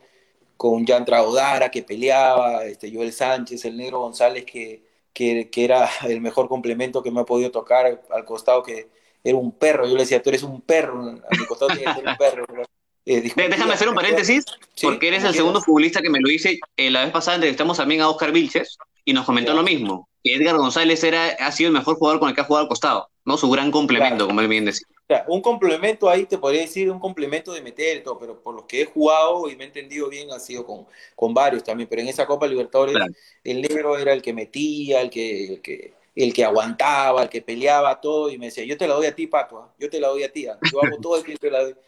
con Jan Traudara que peleaba, este, Joel Sánchez, el negro González que, que, que, era el mejor complemento que me ha podido tocar al costado que, era un perro. Yo le decía, tú eres un perro, a mi costado tienes que ser un perro. Eh, déjame hacer un paréntesis, porque eres el segundo futbolista que me lo dice. Eh, la vez pasada entrevistamos también a Oscar Vilches y nos comentó lo mismo. Que Edgar González era, ha sido el mejor jugador con el que ha jugado al costado, ¿no? Su gran complemento, como él bien decía. O sea, un complemento ahí te podría decir, un complemento de meter todo, pero por los que he jugado y me he entendido bien, ha sido con, con varios también. Pero en esa Copa Libertadores, el negro era el que metía, el que, el que el que aguantaba, el que peleaba, todo, y me decía, yo te la doy a ti, Pato, ¿ah? yo te la doy a ti, ¿ah? yo hago todo el tiempo.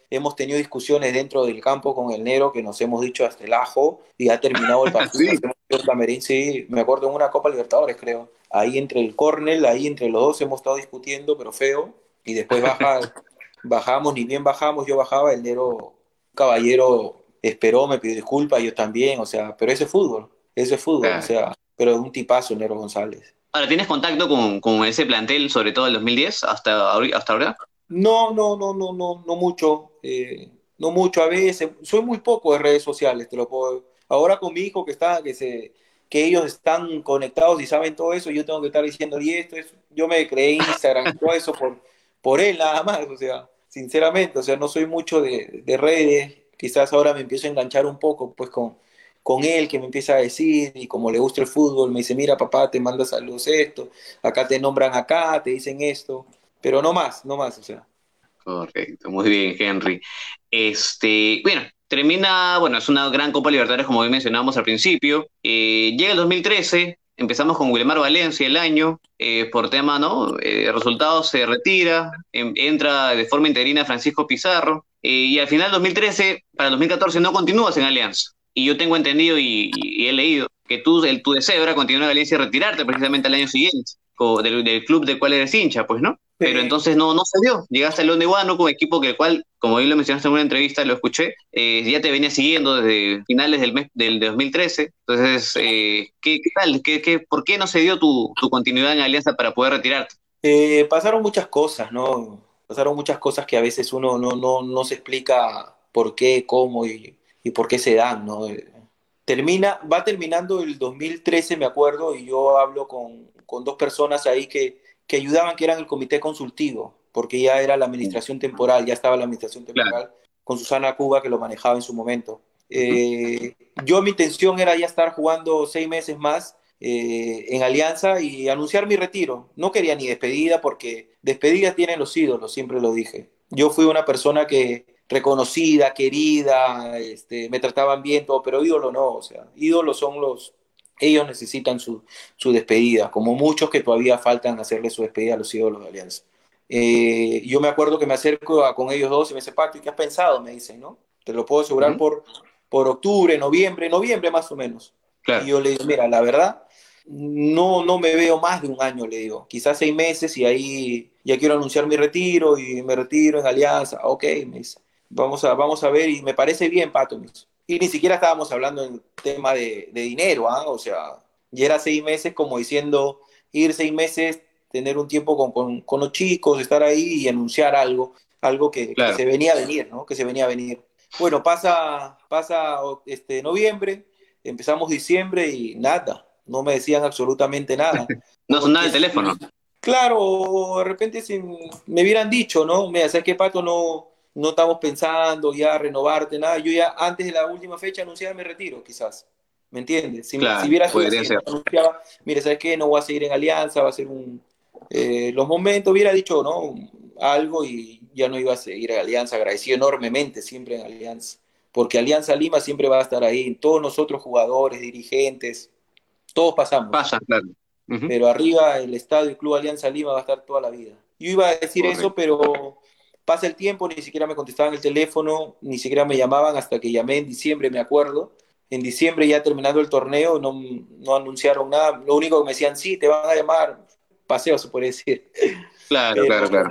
Hemos tenido discusiones dentro del campo con el negro que nos hemos dicho hasta el ajo y ha terminado el partido. ¿Sí? sí, me acuerdo en una Copa Libertadores, creo. Ahí entre el Cornell, ahí entre los dos hemos estado discutiendo, pero feo, y después baja, bajamos, ni bien bajamos, yo bajaba, el negro caballero esperó, me pidió disculpas, yo también, o sea, pero ese es fútbol, ese es fútbol, o sea, pero es un tipazo el negro González. Ahora, ¿tienes contacto con, con, ese plantel, sobre todo el 2010, hasta, hasta ahora? No, no, no, no, no, no mucho. Eh, no mucho a veces. Soy muy poco de redes sociales, te lo puedo. Ahora con mi hijo que está, que se, que ellos están conectados y saben todo eso, yo tengo que estar diciendo, y esto es, yo me creé Instagram, todo eso por, por él nada más, o sea, sinceramente, o sea, no soy mucho de, de redes, quizás ahora me empiezo a enganchar un poco, pues con, con él que me empieza a decir, y como le gusta el fútbol, me dice, mira papá, te manda saludos esto, acá te nombran acá, te dicen esto, pero no más, no más, o sea. Correcto, muy bien, Henry. Este, bueno, termina, bueno, es una gran Copa Libertadores, como bien mencionábamos al principio. Eh, llega el 2013, empezamos con Wilmar Valencia el año, eh, por tema, ¿no? Eh, resultados se retira, em, entra de forma interina Francisco Pizarro, y al final 2013, para el 2014 no continúas en Alianza y yo tengo entendido y, he leído que tú, el, tu deseo era continuar en Valencia y retirarte precisamente al año siguiente, del, club del cual eres hincha, pues, ¿no? Pero entonces no, no se dio. Llegaste al León de Huánuco, equipo que el cual, como bien lo mencionaste en una entrevista, lo escuché, eh, ya te venía siguiendo desde finales del mes del 2013. Entonces, eh, ¿qué, tal? ¿Qué, qué, por qué no se dio tu, tu continuidad en Alianza para poder retirarte? Eh, pasaron muchas cosas, ¿no? Pasaron muchas cosas que a veces uno no, no, no se explica por qué, cómo y y por qué se dan, ¿no? Termina, va terminando el 2013, me acuerdo, y yo hablo con, con dos personas ahí que, que ayudaban, que eran el comité consultivo, porque ya era la administración temporal, ya estaba la administración temporal con Susana Cuba, que lo manejaba en su momento. Eh, yo mi intención era ya estar jugando seis meses más eh, en Alianza y anunciar mi retiro. No quería ni despedida porque despedida tienen los ídolos, siempre lo dije. Yo fui una persona que, reconocida, querida, este, me trataban bien, todo, pero ídolo no, o sea, ídolos son los, ellos necesitan su, su despedida, como muchos que todavía faltan hacerle su despedida a los ídolos de Alianza. Eh, yo me acuerdo que me acerco a, con ellos dos y me dice, Pato, ¿y qué has pensado? Me dicen, ¿no? Te lo puedo asegurar por, por octubre, noviembre, noviembre más o menos. Y yo le digo, mira, la verdad, no, no me veo más de un año, le digo. Quizás seis meses y ahí ya quiero anunciar mi retiro y me retiro en Alianza. Ok, me dice. Vamos a, vamos a ver, y me parece bien, Pato. Y ni siquiera estábamos hablando en tema de, dinero, ¿ah? O sea, ya era seis meses como diciendo, ir seis meses, tener un tiempo con, con, los chicos, estar ahí y anunciar algo, algo que, se venía a venir, ¿no? Que se venía a venir. Bueno, pasa, pasa este, noviembre, empezamos diciembre y nada, no me decían absolutamente nada. no sonaba el teléfono. Claro, de repente si me hubieran dicho, ¿no? Mira, ¿sabes qué, Pato? No, no estamos pensando ya renovarte, nada. Yo ya antes de la última fecha anunciaba mi retiro, quizás. ¿Me entiendes? Si, si hubiera sido así, anunciaba, mire, ¿sabes qué? No voy a seguir en Alianza, va a ser un... Eh, los momentos, hubiera dicho, ¿no? Algo y ya no iba a seguir en Alianza, agradecido enormemente siempre en Alianza. Porque Alianza Lima siempre va a estar ahí, todos nosotros jugadores, dirigentes, todos pasamos. Pasa, claro. Pero arriba el estadio, el Club Alianza Lima va a estar toda la vida. Yo iba a decir eso, pero Pasa el tiempo, ni siquiera me contestaban el teléfono, ni siquiera me llamaban hasta que llamé en diciembre, me acuerdo. En diciembre, ya terminando el torneo, no, no anunciaron nada. Lo único que me decían, sí, te van a llamar. Paseo, se puede decir. Claro, claro, claro.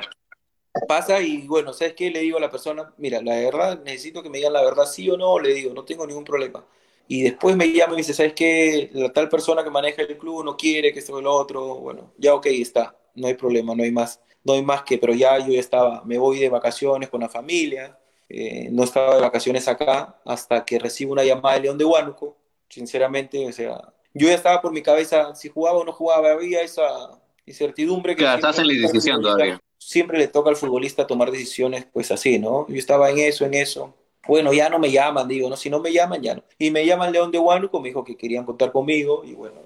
Pasa y bueno, ¿sabes qué? Le digo a la persona, mira, la verdad, necesito que me digan la verdad, sí o no, le digo, no tengo ningún problema. Y después me llama y me dice, ¿sabes qué? La tal persona que maneja el club no quiere que esto o lo otro. Bueno, ya ok, está, no hay problema, no hay más no hay más que, pero ya yo ya estaba, me voy de vacaciones con la familia, eh, no estaba de vacaciones acá hasta que recibo una llamada de León de Huánuco, sinceramente, o sea, yo ya estaba por mi cabeza, si jugaba o no jugaba, había esa incertidumbre. Que claro, estás en la decisión todavía. siempre le toca al futbolista tomar decisiones pues así, ¿no? Yo estaba en eso, en eso. Bueno, ya no me llaman, digo, ¿no? Si no me llaman, ya no. Y me llaman León de Huánuco, me dijo que querían contar conmigo y bueno,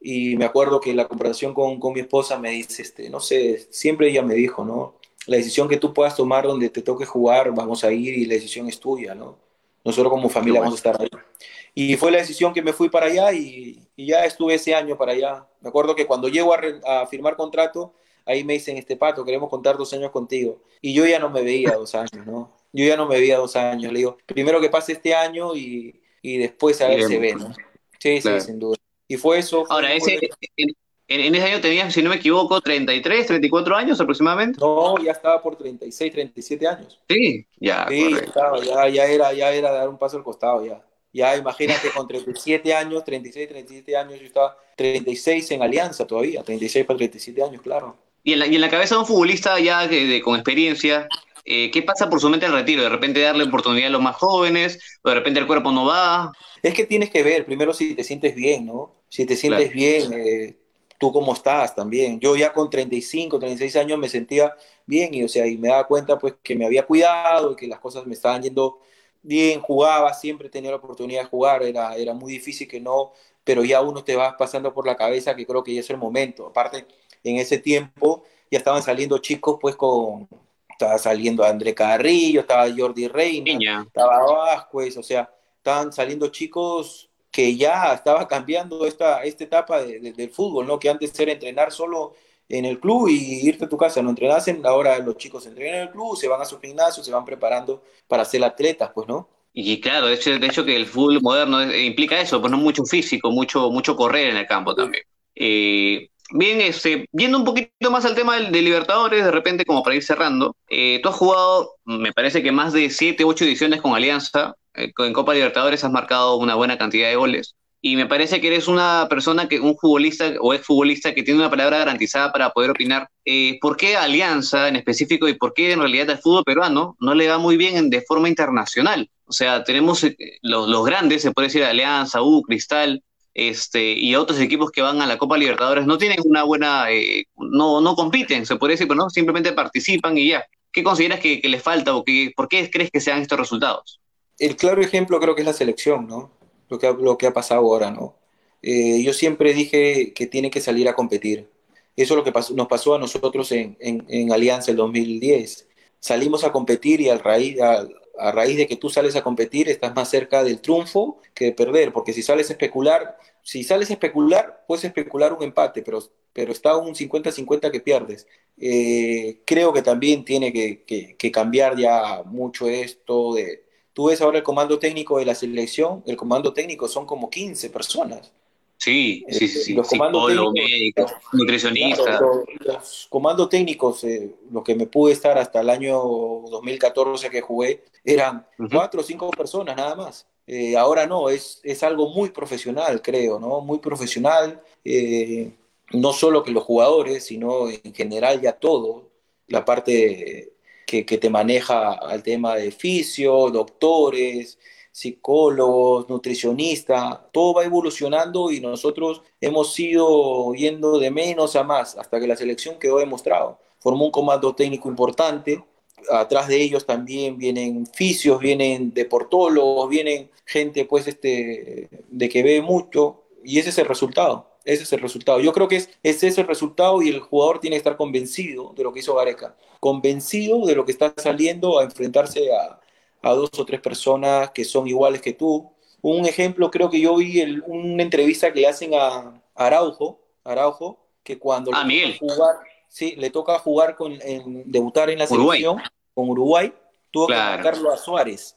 y me acuerdo que la conversación con, con mi esposa me dice, este, no sé, siempre ella me dijo, ¿no? La decisión que tú puedas tomar donde te toque jugar, vamos a ir y la decisión es tuya, ¿no? Nosotros como familia vamos a estar ahí. Y fue la decisión que me fui para allá y, y ya estuve ese año para allá. Me acuerdo que cuando llego a, a firmar contrato, ahí me dicen, este pato, queremos contar dos años contigo. Y yo ya no me veía dos años, ¿no? Yo ya no me veía dos años. Le digo, primero que pase este año y, y después a ver si se ve, ¿no? Sí, sí, sin duda. Y fue eso. Ahora, ese, en, en, ese año tenías, si no me equivoco, 33, 34 años aproximadamente. No, ya estaba por 36, 37 años. Sí, ya. Sí, estaba, ya, ya, era, ya era dar un paso al costado, ya. Ya imagínate, con 37 años, 36, 37 años, yo estaba 36 en Alianza todavía, 36 para 37 años, claro. Y en la, y en la cabeza de un futbolista ya de, con experiencia, eh, ¿qué pasa por su mente el retiro? ¿De repente darle oportunidad a los más jóvenes? ¿O de repente el cuerpo no va? Es que tienes que ver, primero si te sientes bien, ¿no? Si te sientes claro. bien, eh, tú cómo estás también. Yo ya con 35, 36 años me sentía bien y, o sea, y me daba cuenta pues que me había cuidado y que las cosas me estaban yendo bien, jugaba, siempre tenía la oportunidad de jugar, era, era muy difícil que no, pero ya uno te va pasando por la cabeza que creo que ya es el momento. Aparte, en ese tiempo ya estaban saliendo chicos pues con, estaba saliendo André Carrillo, estaba Jordi Reina, Niña. estaba Vázquez, o sea, estaban saliendo chicos que ya estaba cambiando esta, esta etapa de, de, del fútbol, ¿no? Que antes era entrenar solo en el club y irte a tu casa, no entrenasen, ahora los chicos entrenan en el club, se van a su gimnasio, se van preparando para ser atletas, pues, ¿no? Y claro, de hecho, de hecho que el fútbol moderno implica eso, pues no mucho físico, mucho, mucho correr en el campo también. Eh, Bien, este, yendo un poquito más al tema de, Libertadores, de repente, como para ir cerrando, eh, tú has jugado, me parece que más de 7, 8 ediciones con Alianza, en Copa Libertadores has marcado una buena cantidad de goles, y me parece que eres una persona, que un futbolista o exfutbolista que tiene una palabra garantizada para poder opinar. Eh, ¿Por qué Alianza en específico y por qué en realidad el fútbol peruano no le va muy bien de forma internacional? O sea, tenemos eh, los, los grandes, se puede decir Alianza, U, Cristal, este, y otros equipos que van a la Copa Libertadores no tienen una buena, eh, no, no compiten, se puede decir, pero no, simplemente participan y ya. ¿Qué consideras que, que les falta o que, por qué crees que sean estos resultados? El claro ejemplo creo que es la selección, ¿no? Lo que, ha pasado ahora, ¿no? Eh, yo siempre dije que tiene que salir a competir. Eso es lo que pasó, nos pasó a nosotros en, en, en Alianza el 2010. Salimos a competir y a, raíz de que tú sales a competir, estás más cerca del triunfo que de perder, porque si sales a especular, si sales a especular, puedes especular un empate, pero, está un 50-50 que pierdes. Eh, creo que también tiene que, que, cambiar ya mucho esto de... Tú ves ahora el comando técnico de la selección, el comando técnico son como 15 personas. Sí, sí, sí. Los comandos Psicólogo, médico, nutricionista. Los, los, comandos técnicos, eh, los que me pude estar hasta el año 2014 que jugué, eran uh -huh. cuatro o cinco personas nada más. Eh, ahora no, es, es algo muy profesional, creo, ¿no? Muy profesional, eh, no solo que los jugadores, sino en general ya todo, la parte que, te maneja al tema de fisio, doctores, psicólogos, nutricionistas, todo va evolucionando y nosotros hemos ido yendo de menos a más hasta que la selección quedó demostrado. Formó un comando técnico importante, atrás de ellos también vienen fisios, vienen deportólogos, vienen gente pues este de que ve mucho y ese es el resultado. Ese es el resultado. Yo creo que es, ese es el resultado y el jugador tiene que estar convencido de lo que hizo Gareca, convencido de lo que está saliendo a enfrentarse a, a dos o tres personas que son iguales que tú. Un ejemplo, creo que yo vi el, una entrevista que le hacen a Araujo, Araujo que cuando ah, le, toca jugar, sí, le toca jugar con en, debutar en la Uruguay. selección con Uruguay, tuvo claro. que marcarlo a Suárez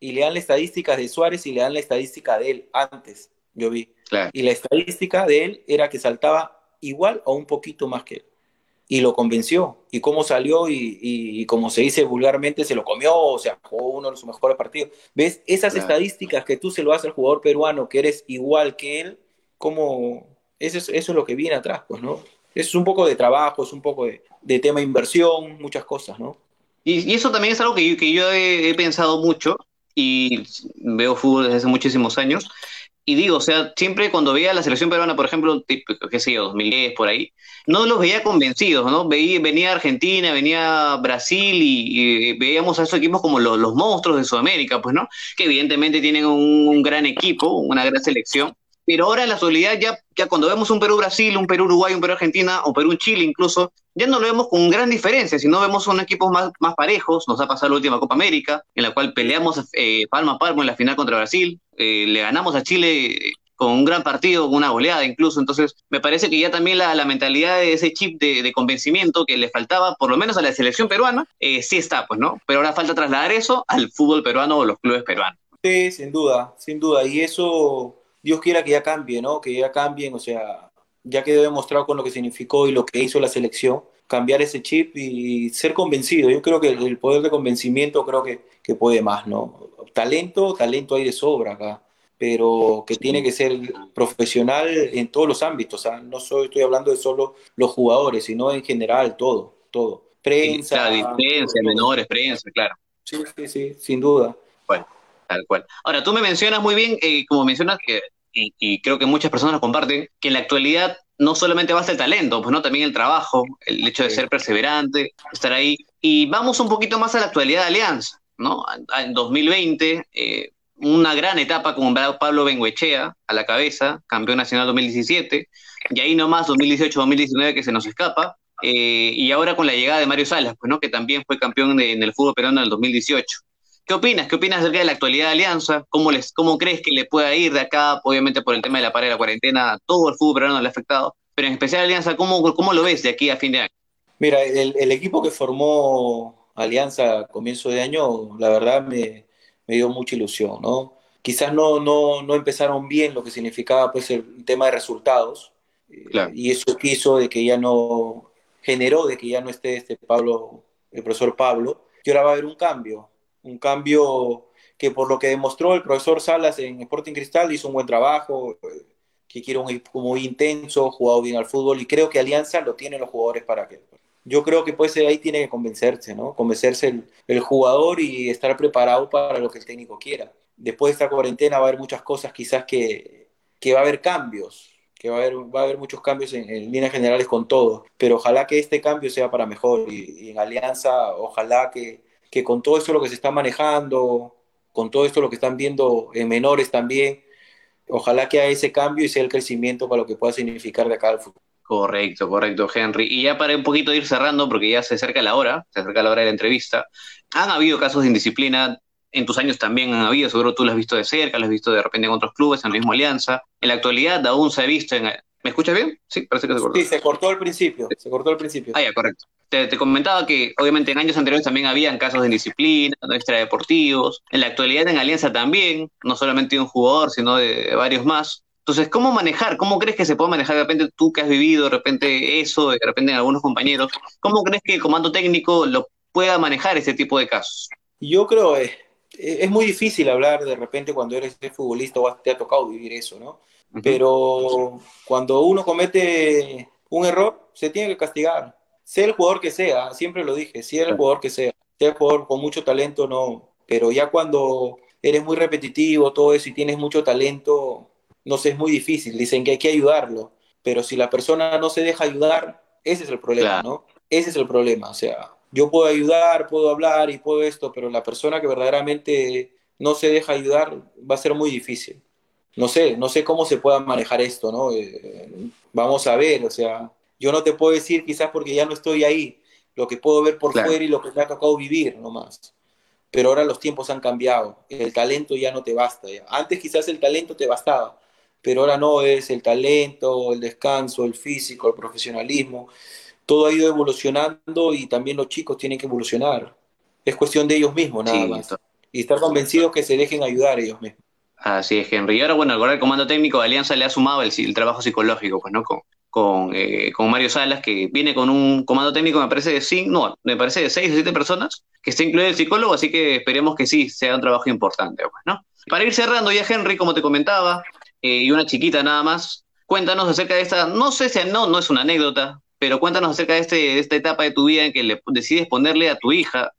y le dan las estadísticas de Suárez y le dan la estadística de él antes, yo vi. Claro. Y la estadística de él era que saltaba igual o un poquito más que él y lo convenció. Y cómo salió y, y, y, como se dice vulgarmente, se lo comió, o sea, jugó uno de sus mejores partidos. ¿Ves? Esas claro. estadísticas que tú se lo haces al jugador peruano, que eres igual que él, como eso es, eso es lo que viene atrás, pues, ¿no? Es un poco de trabajo, es un poco de, de tema inversión, muchas cosas, ¿no? Y, y eso también es algo que yo, que yo he, he pensado mucho y veo fútbol desde hace muchísimos años y digo, o sea, siempre cuando veía la selección peruana, por ejemplo, tipo, qué sé yo, 2010, por ahí, no los veía convencidos, ¿no? Veía, venía Argentina, venía Brasil y, veíamos a esos equipos como los, los, monstruos de Sudamérica, pues, ¿no? Que evidentemente tienen un, gran equipo, una gran selección, pero ahora en la actualidad ya, ya cuando vemos un Perú-Brasil, un Perú-Uruguay, un Perú-Argentina o Perú-Chile incluso, ya no lo vemos con gran diferencia, sino vemos un equipos más, más parejos, nos ha pasado la última Copa América, en la cual peleamos eh, palmo a palmo en la final contra Brasil, eh, le ganamos a Chile con un gran partido, con una goleada incluso. Entonces, me parece que ya también la, mentalidad de ese chip de, convencimiento que le faltaba, por lo menos a la selección peruana, eh, sí está, pues, ¿no? Pero ahora falta trasladar eso al fútbol peruano o los clubes peruanos. Sí, sin duda, sin duda. Y eso, Dios quiera que ya cambie, ¿no? Que ya cambien, o sea, ya quedó demostrado con lo que significó y lo que hizo la selección, cambiar ese chip y ser convencido. Yo creo que el poder de convencimiento creo que, que puede más, ¿no? Talento, talento hay de sobra acá pero que tiene que ser profesional en todos los ámbitos. ¿ah? No soy, estoy hablando de solo los jugadores, sino en general todo, todo. Prensa. diferencia, menores, prensa, claro. Sí, sí, sí, sin duda. Bueno, tal cual. Ahora, tú me mencionas muy bien, eh, como mencionas que, y, creo que muchas personas lo comparten, que en la actualidad no solamente basta el talento, pues no, también el trabajo, el hecho de ser perseverante, estar ahí. Y vamos un poquito más a la actualidad de Alianza, ¿no? En 2020, eh, una gran etapa con Pablo Benguechea a la cabeza, campeón nacional 2017, y ahí nomás 2018-2019 que se nos escapa, eh, y ahora con la llegada de Mario Salas, pues, ¿no? que también fue campeón en el fútbol peruano en el 2018. ¿Qué opinas? ¿Qué opinas acerca de la actualidad de Alianza? ¿Cómo, les, ¿Cómo crees que le pueda ir de acá? Obviamente por el tema de la pared de la cuarentena, todo el fútbol peruano le ha afectado, pero en especial Alianza, ¿cómo, cómo lo ves de aquí a fin de año? Mira, el, el equipo que formó Alianza a comienzo de año, la verdad me, me dio mucha ilusión, ¿no? Quizás no, no, no empezaron bien lo que significaba pues el tema de resultados, eh, y eso quiso de que ya no, generó de que ya no esté este Pablo, el profesor Pablo, y ahora va a haber un cambio, un cambio que por lo que demostró el profesor Salas en Sporting Cristal hizo un buen trabajo, que quiere un equipo muy intenso, jugado bien al fútbol, y creo que Alianza lo tienen los jugadores para que yo creo que pues ahí tiene que convencerse, ¿no? Convencerse el, jugador y estar preparado para lo que el técnico quiera. Después de esta cuarentena va a haber muchas cosas quizás que, que va a haber cambios, que va a haber, va a haber muchos cambios en, líneas generales con todo, pero ojalá que este cambio sea para mejor y, en Alianza, ojalá que, que, con todo esto lo que se está manejando, con todo esto lo que están viendo en menores también, ojalá que haya ese cambio y sea el crecimiento para lo que pueda significar de acá al futuro. Correcto, correcto, Henry. Y ya para un poquito ir cerrando, porque ya se acerca la hora, se acerca la hora de la entrevista, han habido casos de indisciplina, en tus años también han habido, seguro tú lo has visto de cerca, lo has visto de repente en otros clubes, en la misma alianza. En la actualidad aún se ha visto en... ¿Me escuchas bien? Sí, parece que se cortó. Sí, se cortó al principio, se cortó al principio. Ah, ya, correcto. Te, comentaba que obviamente en años anteriores también habían casos de indisciplina, ¿no? extradeportivos. En la actualidad en Alianza también, no solamente de un jugador, sino de varios más. Entonces, ¿cómo manejar? ¿Cómo crees que se puede manejar de repente tú que has vivido de repente eso, de repente en algunos compañeros? ¿Cómo crees que el comando técnico lo pueda manejar ese tipo de casos? Yo creo eh, es muy difícil hablar de repente cuando eres futbolista o te ha tocado vivir eso, ¿no? Pero cuando uno comete un error, se tiene que castigar. Sea el jugador que sea, siempre lo dije, sea el jugador que sea, sea el jugador con mucho talento, no. Pero ya cuando eres muy repetitivo, todo eso y tienes mucho talento, no sé, es muy difícil. Dicen que hay que ayudarlo, pero si la persona no se deja ayudar, ese es el problema, ¿no? Ese es el problema. O sea, yo puedo ayudar, puedo hablar y puedo esto, pero la persona que verdaderamente no se deja ayudar va a ser muy difícil. No sé, no sé cómo se pueda manejar esto, ¿no? Eh, vamos a ver, o sea, yo no te puedo decir quizás porque ya no estoy ahí, lo que puedo ver por fuera y lo que me ha tocado vivir nomás. Pero ahora los tiempos han cambiado, el talento ya no te basta. Antes quizás el talento te bastaba, pero ahora no, es el talento, el descanso, el físico, el profesionalismo. Todo ha ido evolucionando y también los chicos tienen que evolucionar. Es cuestión de ellos mismos, nada más. Y estar convencidos que se dejen ayudar ellos mismos. Así es, Henry. Y ahora, bueno, ahora el comando técnico de Alianza le ha sumado el, trabajo psicológico, pues, ¿no? Con, con, eh, con, Mario Salas, que viene con un comando técnico, me parece de cinco, no, me parece de seis o siete personas, que está incluido el psicólogo, así que esperemos que sí sea un trabajo importante, pues, ¿no? Para ir cerrando ya, Henry, como te comentaba, eh, y una chiquita nada más. Cuéntanos acerca de esta, no sé si no, no es una anécdota, pero cuéntanos acerca de, este, esta etapa de tu vida en que le decides ponerle a tu hija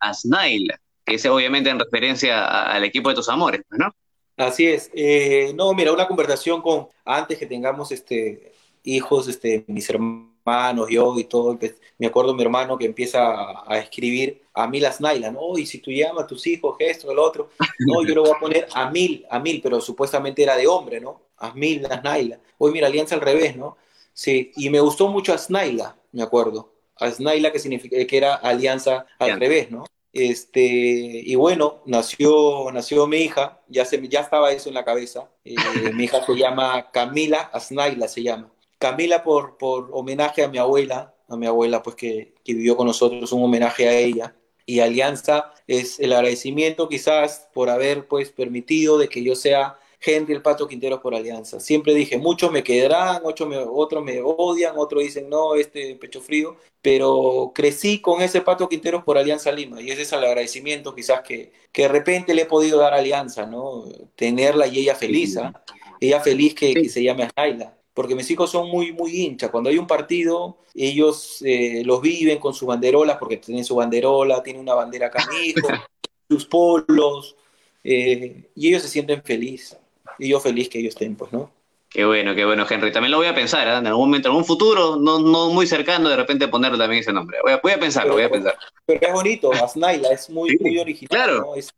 a Snail, que es obviamente en referencia al equipo de tus amores, pues, ¿no? Así es. Eh, no, mira, una conversación con, antes que tengamos este, hijos, este, mis hermanos, yo y todo, pues, me acuerdo mi hermano que empieza a, escribir a mil Asnaila, ¿no? Y si tú llamas a tus hijos, esto, el otro, no, yo lo voy a poner a mil, a mil, pero supuestamente era de hombre, ¿no? A mil Asnaila. Hoy mira, alianza al revés, ¿no? Sí, y me gustó mucho Asnaila, me acuerdo. Asnaila, que, significa, que era alianza al revés, ¿no? Este, y bueno, nació, nació mi hija, ya, se, ya estaba eso en la cabeza. Eh, mi hija se llama Camila Asnaila, se llama. Camila por, por homenaje a mi abuela, a mi abuela pues que, que vivió con nosotros, un homenaje a ella. Y Alianza es el agradecimiento quizás por haber pues permitido de que yo sea Henry el Pato Quintero por Alianza. Siempre dije, muchos me quedarán, otros me, otros me odian, otros dicen, no, este pecho frío, pero crecí con ese Pato Quintero por Alianza Lima y ese es el agradecimiento quizás que, que de repente le he podido dar a Alianza, ¿no? Tenerla y ella feliz, ¿ah? ella feliz que, se llame Naila porque mis hijos son muy, muy hinchas. Cuando hay un partido, ellos eh, los viven con sus banderolas, porque tienen su banderola, tienen una bandera acá sus polos, eh, y ellos se sienten felices y yo feliz que ellos estén, pues, ¿no? Qué bueno, qué bueno, Henry. También lo voy a pensar, ¿eh? en algún momento, en algún futuro, no, no muy cercano, de repente ponerle también ese nombre. Voy a, voy a pensarlo, voy a pensar. Pero es bonito, Asnaila, es muy, muy original. Claro. ¿no? Es,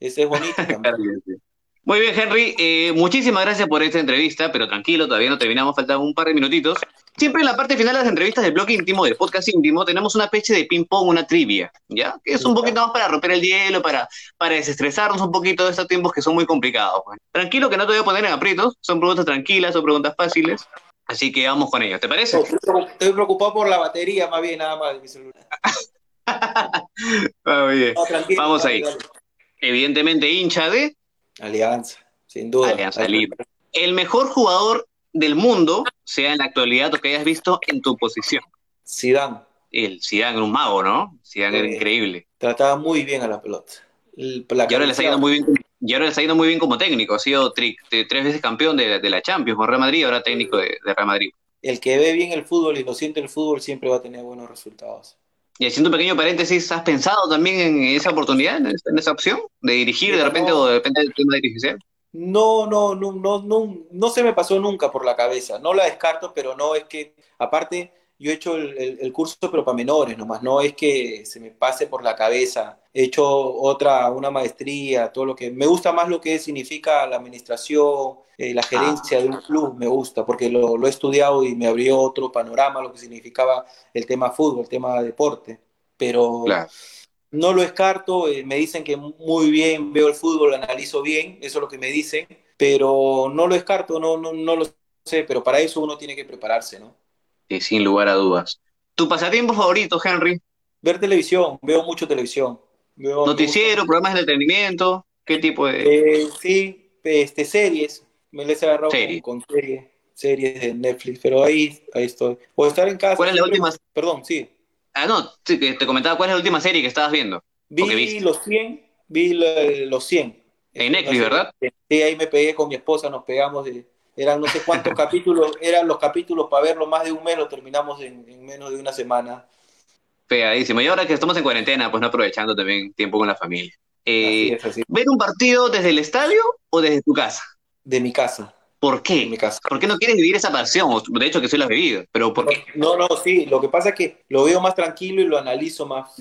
ese es bonito también. Muy bien, Henry. Eh, muchísimas gracias por esta entrevista, pero tranquilo, todavía no terminamos, faltan un par de minutitos. Siempre en la parte final de las entrevistas del blog íntimo, del podcast íntimo, tenemos una especie de ping-pong, una trivia, ¿ya? Que es un poquito más para romper el hielo, para, para desestresarnos un poquito de estos tiempos que son muy complicados. Pues. Tranquilo que no te voy a poner en aprietos, son preguntas tranquilas, son preguntas fáciles, así que vamos con ellas, ¿te parece? Estoy preocupado por la batería, más bien, nada más de mi celular. vamos ahí. Evidentemente hincha de... Alianza, sin duda. Alianza Libre. El mejor jugador del mundo, sea en la actualidad o que hayas visto en tu posición. Zidane. El Zidane era un mago, ¿no? Zidane era increíble. Trataba muy bien a la pelota. y ahora le está yendo muy bien. Y ahora muy bien como técnico. Ha sido tres veces campeón de, la Champions con Real Madrid, ahora técnico de, Real Madrid. El que ve bien el fútbol y lo siente el fútbol siempre va a tener buenos resultados. Y haciendo un pequeño paréntesis, ¿has pensado también en esa oportunidad, en esa opción de dirigir de repente o de repente del tema de dirigir? No, no, no, no, no, no se me pasó nunca por la cabeza. No la descarto, pero no es que, aparte, yo he hecho el, curso, pero para menores nomás, no es que se me pase por la cabeza. He hecho otra, una maestría, todo lo que... Me gusta más lo que significa la administración, eh, la gerencia de un club, me gusta, porque lo, lo, he estudiado y me abrió otro panorama, lo que significaba el tema fútbol, el tema deporte. Pero no lo descarto, eh, me dicen que muy bien, veo el fútbol, lo analizo bien, eso es lo que me dicen, pero no lo descarto, no, no, no lo sé, pero para eso uno tiene que prepararse, ¿no? sin lugar a dudas. ¿Tu pasatiempo favorito, Henry? Ver televisión, veo mucho televisión. ¿Noticiero, programas de entretenimiento? ¿Qué tipo de...? Eh, sí, este, series, me les he agarrado con, series, series de Netflix, pero ahí, ahí estoy. O estar en casa. ¿Cuál es la última? Perdón, sí. Ah, no, te comentaba cuál es la última serie que estabas viendo. Vi los 100, vi los 100. En Netflix, ¿verdad? Sí, ahí me pegué con mi esposa, nos pegamos de, eran no sé cuántos capítulos, eran los capítulos para verlo más de un mes, lo terminamos en, menos de una semana. Pegadísimo. Y ahora que estamos en cuarentena, pues no aprovechando también tiempo con la familia. Eh, ¿Ver un partido desde el estadio o desde tu casa? De mi casa. ¿Por qué? mi casa. ¿Por qué no quieres vivir esa pasión? De hecho, que soy la bebida, pero ¿por qué? No, no, sí. Lo que pasa es que lo veo más tranquilo y lo analizo más.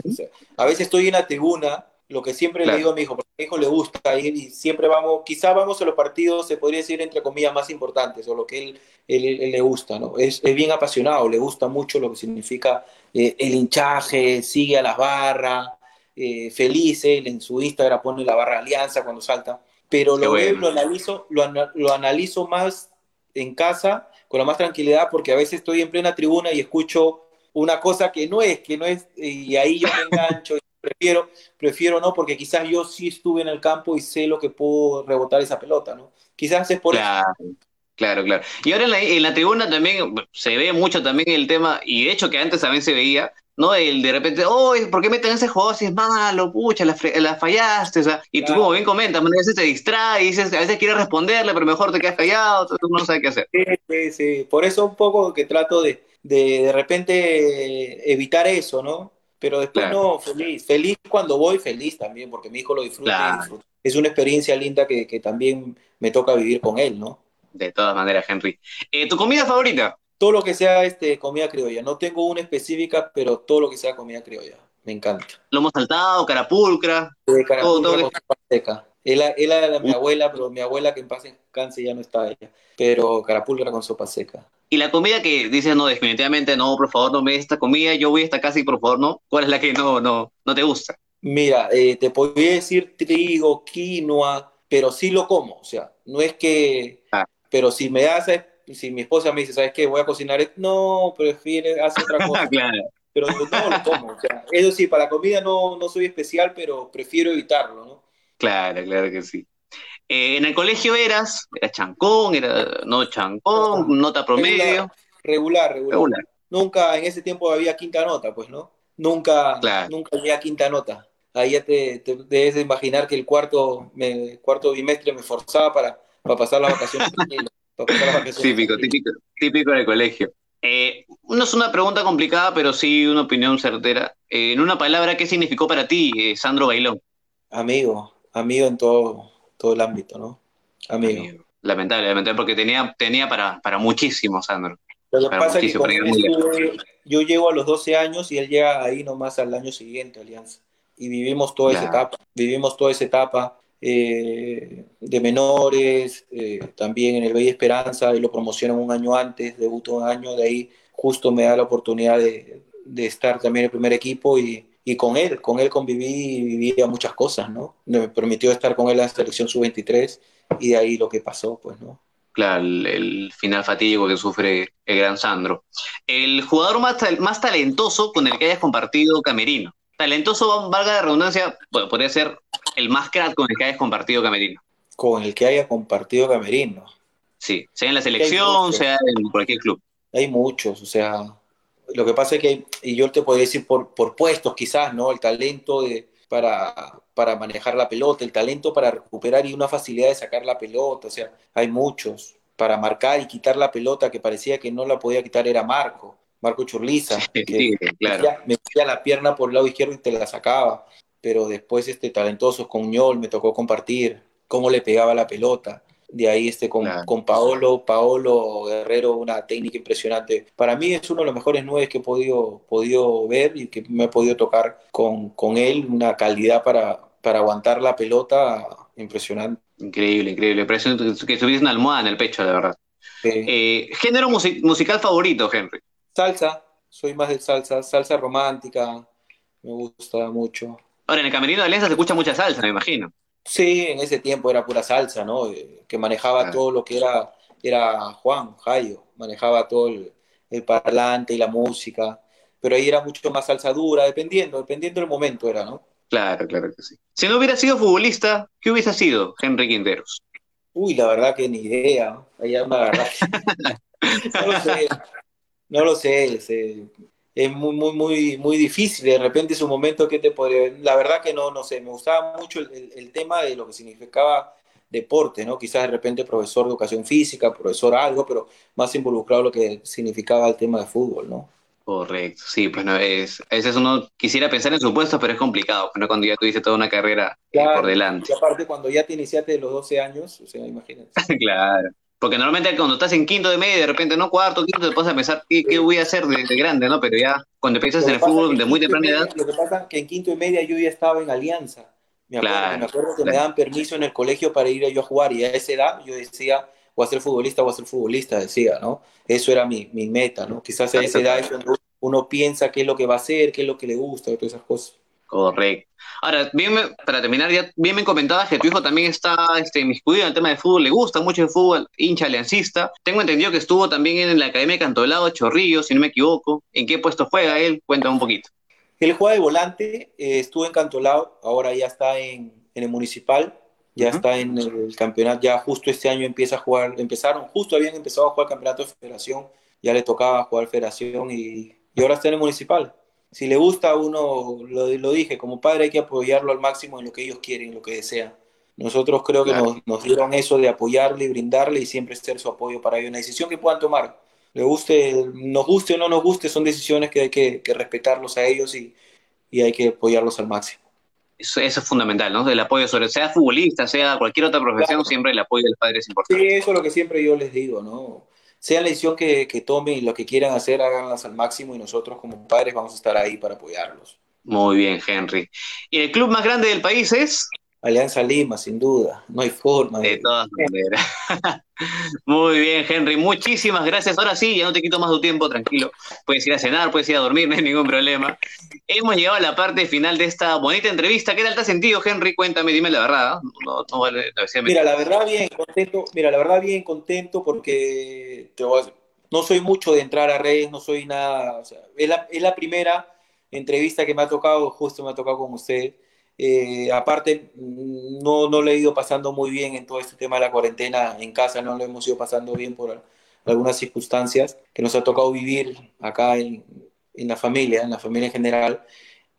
a veces estoy en la tribuna lo que siempre le digo a mi hijo, porque a mi hijo le gusta ir y siempre vamos, quizá vamos a los partidos, se podría decir, entre comillas, más importantes, o lo que él, él, le gusta, ¿no? Es, es, bien apasionado, le gusta mucho lo que significa eh, el hinchaje, sigue a las barras, eh, feliz, él en su Instagram pone la barra Alianza cuando salta, pero lo veo, lo analizo, lo, lo analizo más en casa, con la más tranquilidad, porque a veces estoy en plena tribuna y escucho una cosa que no es, que no es, y ahí yo me engancho prefiero, prefiero no, porque quizás yo sí estuve en el campo y sé lo que puedo rebotar esa pelota, ¿no? Quizás es por claro, eso. Claro, claro. Y ahora en la, tribuna también se ve mucho también el tema, y de hecho que antes también se veía, ¿no? El de repente, oh, ¿por qué meten ese juego si es malo? Pucha, la, fallaste, o sea, y tú como bien comentas, a veces te distraes, dices, a veces quieres responderle, pero mejor te quedas callado, tú no sabes qué hacer. Sí, sí, sí. Por eso un poco que trato de, de, de repente evitar eso, ¿no? Pero después no, feliz. Feliz cuando voy, feliz también, porque mi hijo lo disfruta. Es una experiencia linda que, que, también me toca vivir con él, ¿no? De todas maneras, Henry. Eh, ¿Tu comida favorita? Todo lo que sea este, comida criolla. No tengo una específica, pero todo lo que sea comida criolla. Me encanta. Lomo saltado, carapulcra. Sí, carapulcra todo, con seca. Él, era de mi abuela, pero mi abuela que en paz cáncer ya no está ella. Pero carapulcra con sopa seca. Y la comida que dices, no, definitivamente no, por favor, no me des esta comida, yo voy a esta casa y por favor, no. ¿Cuál es la que no, no, no te gusta? Mira, eh, te podría decir trigo, quinoa, pero sí lo como. O sea, no es que. Ah. Pero si me hace, si mi esposa me dice, ¿sabes qué? Voy a cocinar, no, prefiere hacer otra cosa. claro. Pero no lo como. O sea, eso sí, para la comida no, no soy especial, pero prefiero evitarlo, ¿no? Claro, claro que sí. Eh, en el colegio eras, era chancón, era no chancón, nota promedio. Regular, regular, Nunca en ese tiempo había quinta nota, pues, ¿no? Nunca, nunca había quinta nota. Ahí ya te, debes imaginar que el cuarto, me, cuarto bimestre me forzaba para, para pasar las vacaciones. típico, típico, típico del colegio. Eh, no es una pregunta complicada, pero sí una opinión certera. Eh, en una palabra, ¿qué significó para ti, eh, Sandro Bailón? Amigo, amigo en todo, todo el ámbito, ¿no? Amigo. Lamentable, lamentable, porque tenía, tenía para, para muchísimo, Sandro. Lo que pasa es que yo llego a los 12 años y él llega ahí nomás al año siguiente, Alianza. Y vivimos toda esa etapa, vivimos toda esa etapa eh, de menores, eh, también en el Bella Esperanza, y lo promocionan un año antes, debutó un año, de ahí justo me da la oportunidad de, de estar también en el primer equipo y, y con él, con él conviví y vivía muchas cosas, ¿no? Me permitió estar con él en la selección sub-23 y de ahí lo que pasó, pues, ¿no? Claro, el, final fatídico que sufre el gran Sandro. El jugador más, más talentoso con el que hayas compartido Camerino. Talentoso, valga la redundancia, podría ser el más crack con el que hayas compartido Camerino. Con el que haya compartido Camerino. Sí, sea en la selección, sea en cualquier club. Hay muchos, o sea, lo que pasa es que, y yo te podría decir por, por puestos quizás, ¿no? El talento de, para, para manejar la pelota, el talento para recuperar y una facilidad de sacar la pelota, o sea, hay muchos. Para marcar y quitar la pelota que parecía que no la podía quitar era Marco, Marco Churliza, que claro. me metía la pierna por el lado izquierdo y te la sacaba, pero después este talentoso con Ñol me tocó compartir cómo le pegaba la pelota de ahí este con, con Paolo, Paolo Guerrero, una técnica impresionante. Para mí es uno de los mejores nueve que he podido, podido ver y que me he podido tocar con, con él, una calidad para, para aguantar la pelota impresionante. Increíble, increíble. Parece que tuviese una almohada en el pecho, de verdad. Eh, ¿Género musical favorito, Henry? Salsa, soy más de salsa, salsa romántica, me gusta mucho. Ahora, en el Camerino de Alianza se escucha mucha salsa, me imagino. Sí, en ese tiempo era pura salsa, ¿no? Eh, que manejaba todo lo que era, era Juan, Jayo, manejaba todo el, parlante y la música, pero ahí era mucho más salsa dura, dependiendo, dependiendo del momento era, ¿no? Claro, claro que sí. Si no hubiera sido futbolista, ¿qué hubiese sido Henry Quinteros? Uy, la verdad que ni idea. Ahí me agarraste. no lo sé. No lo sé es muy, muy, muy, muy difícil. De repente es un momento que te podría... La verdad que no, no sé, me gustaba mucho el, tema de lo que significaba deporte, ¿no? Quizás de repente profesor de educación física, profesor algo, pero más involucrado lo que significaba el tema de fútbol, ¿no? Correcto, sí, pues no es, a veces uno quisiera pensar en supuestos, pero es complicado, ¿no? cuando ya tuviste toda una carrera eh, por delante. Y aparte cuando ya te iniciaste de los 12 años, o sea, imagínate. claro. Porque normalmente cuando estás en quinto de media, de repente, no cuarto, quinto, te pones a pensar qué, voy a hacer de, grande, ¿no? Pero ya cuando piensas en el fútbol de muy temprana edad. Lo que pasa es que en quinto y media yo ya estaba en Alianza. Me acuerdo, me acuerdo que me daban permiso en el colegio para ir yo a jugar y a esa edad yo decía, voy a ser futbolista, voy a ser futbolista, decía, ¿no? Eso era mi, mi meta, ¿no? Quizás a esa edad uno piensa qué es lo que va a hacer, qué es lo que le gusta, todas esas cosas. Correcto. Ahora, bien, para terminar, ya bien me comentabas que tu hijo también está este, inmiscuido en el tema de fútbol, le gusta mucho el fútbol, hincha aliancista. Tengo entendido que estuvo también en la Academia de Cantolao, Chorrillo, si no me equivoco. ¿En qué puesto juega él? Cuéntame un poquito. Él juega de volante, eh, estuvo en Cantolao, ahora ya está en, el municipal, ya está en el campeonato, ya justo este año empieza a jugar, empezaron, justo habían empezado a jugar campeonato de federación, ya le tocaba jugar federación y, y ahora está en el municipal si le gusta a uno, lo, lo, dije, como padre hay que apoyarlo al máximo en lo que ellos quieren, en lo que desean. Nosotros creo que nos, dieron eso de apoyarle y brindarle y siempre ser su apoyo para ellos. Una decisión que puedan tomar. Le guste, nos guste o no nos guste, son decisiones que hay que, respetarlos a ellos y, y hay que apoyarlos al máximo. Eso, es fundamental, ¿no? El apoyo sobre, sea futbolista, sea cualquier otra profesión, siempre el apoyo del padre es importante. Sí, eso es lo que siempre yo les digo, ¿no? Sea la decisión que, que tomen y lo que quieran hacer, háganlas al máximo y nosotros como padres vamos a estar ahí para apoyarlos. Muy bien, Henry. ¿Y el club más grande del país es? Alianza Lima, sin duda, no hay forma. De, todas maneras. Muy bien, Henry, muchísimas gracias. Ahora sí, ya no te quito más tu tiempo, tranquilo. Puedes ir a cenar, puedes ir a dormir, no hay ningún problema. Hemos llegado a la parte final de esta bonita entrevista. ¿Qué tal te has sentido, Henry? Cuéntame, dime la verdad. Mira, la verdad bien contento, mira, la verdad bien contento porque no soy mucho de entrar a redes, no soy nada, es, la, es la primera entrevista que me ha tocado, justo me ha tocado con usted eh, aparte, no, no lo he ido pasando muy bien en todo este tema de la cuarentena en casa, no lo hemos ido pasando bien por algunas circunstancias que nos ha tocado vivir acá en, en la familia, en la familia en general.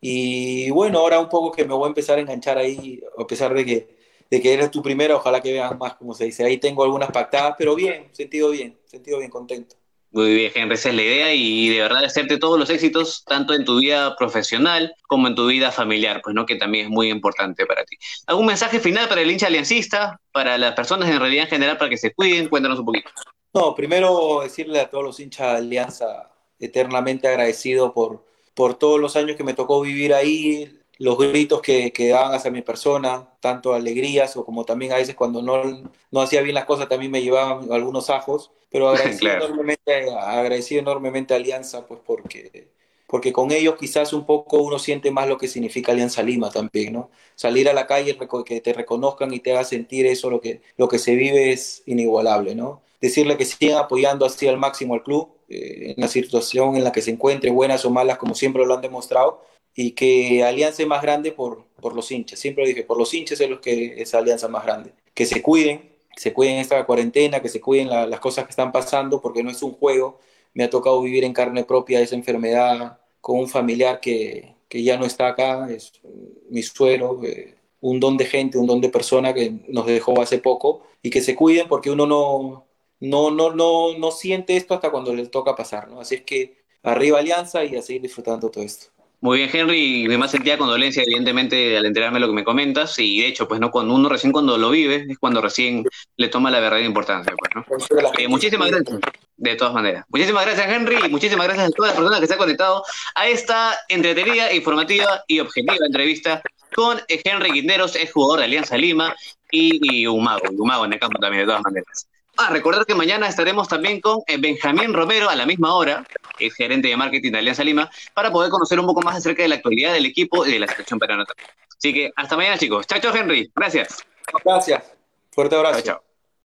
Y bueno, ahora un poco que me voy a empezar a enganchar ahí, a pesar de que, de que eres tu primera, ojalá que vean más, como se dice. Ahí tengo algunas pactadas, pero bien, sentido bien, sentido bien, contento. Muy bien, Henry, esa es la idea y de verdad hacerte todos los éxitos, tanto en tu vida profesional como en tu vida familiar, pues no, que también es muy importante para ti. ¿Algún mensaje final para el hincha aliancista, para las personas en realidad en general, para que se cuiden? Cuéntanos un poquito. No, primero decirle a todos los hinchas de Alianza, eternamente agradecido por, por todos los años que me tocó vivir ahí, los gritos que, que, daban hacia mi persona, tanto alegrías o como también a veces cuando no, no hacía bien las cosas también me llevaban algunos ajos, pero agradecido, enormemente, agradecido enormemente a Alianza, pues porque, porque con ellos quizás un poco uno siente más lo que significa Alianza Lima también, ¿no? Salir a la calle, que te reconozcan y te haga sentir eso, lo que, lo que se vive es inigualable, ¿no? Decirle que sigan apoyando así al máximo al club, eh, en la situación en la que se encuentre, buenas o malas, como siempre lo han demostrado, y que Alianza es más grande por, por los hinchas. Siempre dije, por los hinchas es los que es Alianza más grande. Que se cuiden, que se cuiden esta cuarentena, que se cuiden las cosas que están pasando, porque no es un juego. Me ha tocado vivir en carne propia esa enfermedad con un familiar que, que ya no está acá, es mi suero, eh, un don de gente, un don de persona que nos dejó hace poco, y que se cuiden porque uno no, no, no, no, no siente esto hasta cuando le toca pasar. ¿no? Así es que arriba Alianza y a seguir disfrutando todo esto. Muy bien, Henry, me más sentía condolencia, evidentemente, al enterarme de lo que me comentas, y de hecho, pues no, cuando uno recién cuando lo vive, es cuando recién le toma la verdadera importancia, pues, ¿no? Eh, muchísimas gracias, de todas maneras. Muchísimas gracias, Henry, y muchísimas gracias a todas las personas que se han conectado a esta entretenida, informativa y objetiva entrevista con Henry Guinderos, es jugador de Alianza Lima y, y un mago, un mago en el campo también, de todas maneras. Ah, recordar que mañana estaremos también con eh, Benjamín Romero a la misma hora, es gerente de marketing de Alianza Lima, para poder conocer un poco más acerca de la actualidad del equipo y de la selección peruana Así que hasta mañana, chicos. Chao, chao, Henry. Gracias. Gracias. Fuerte abrazo. chao.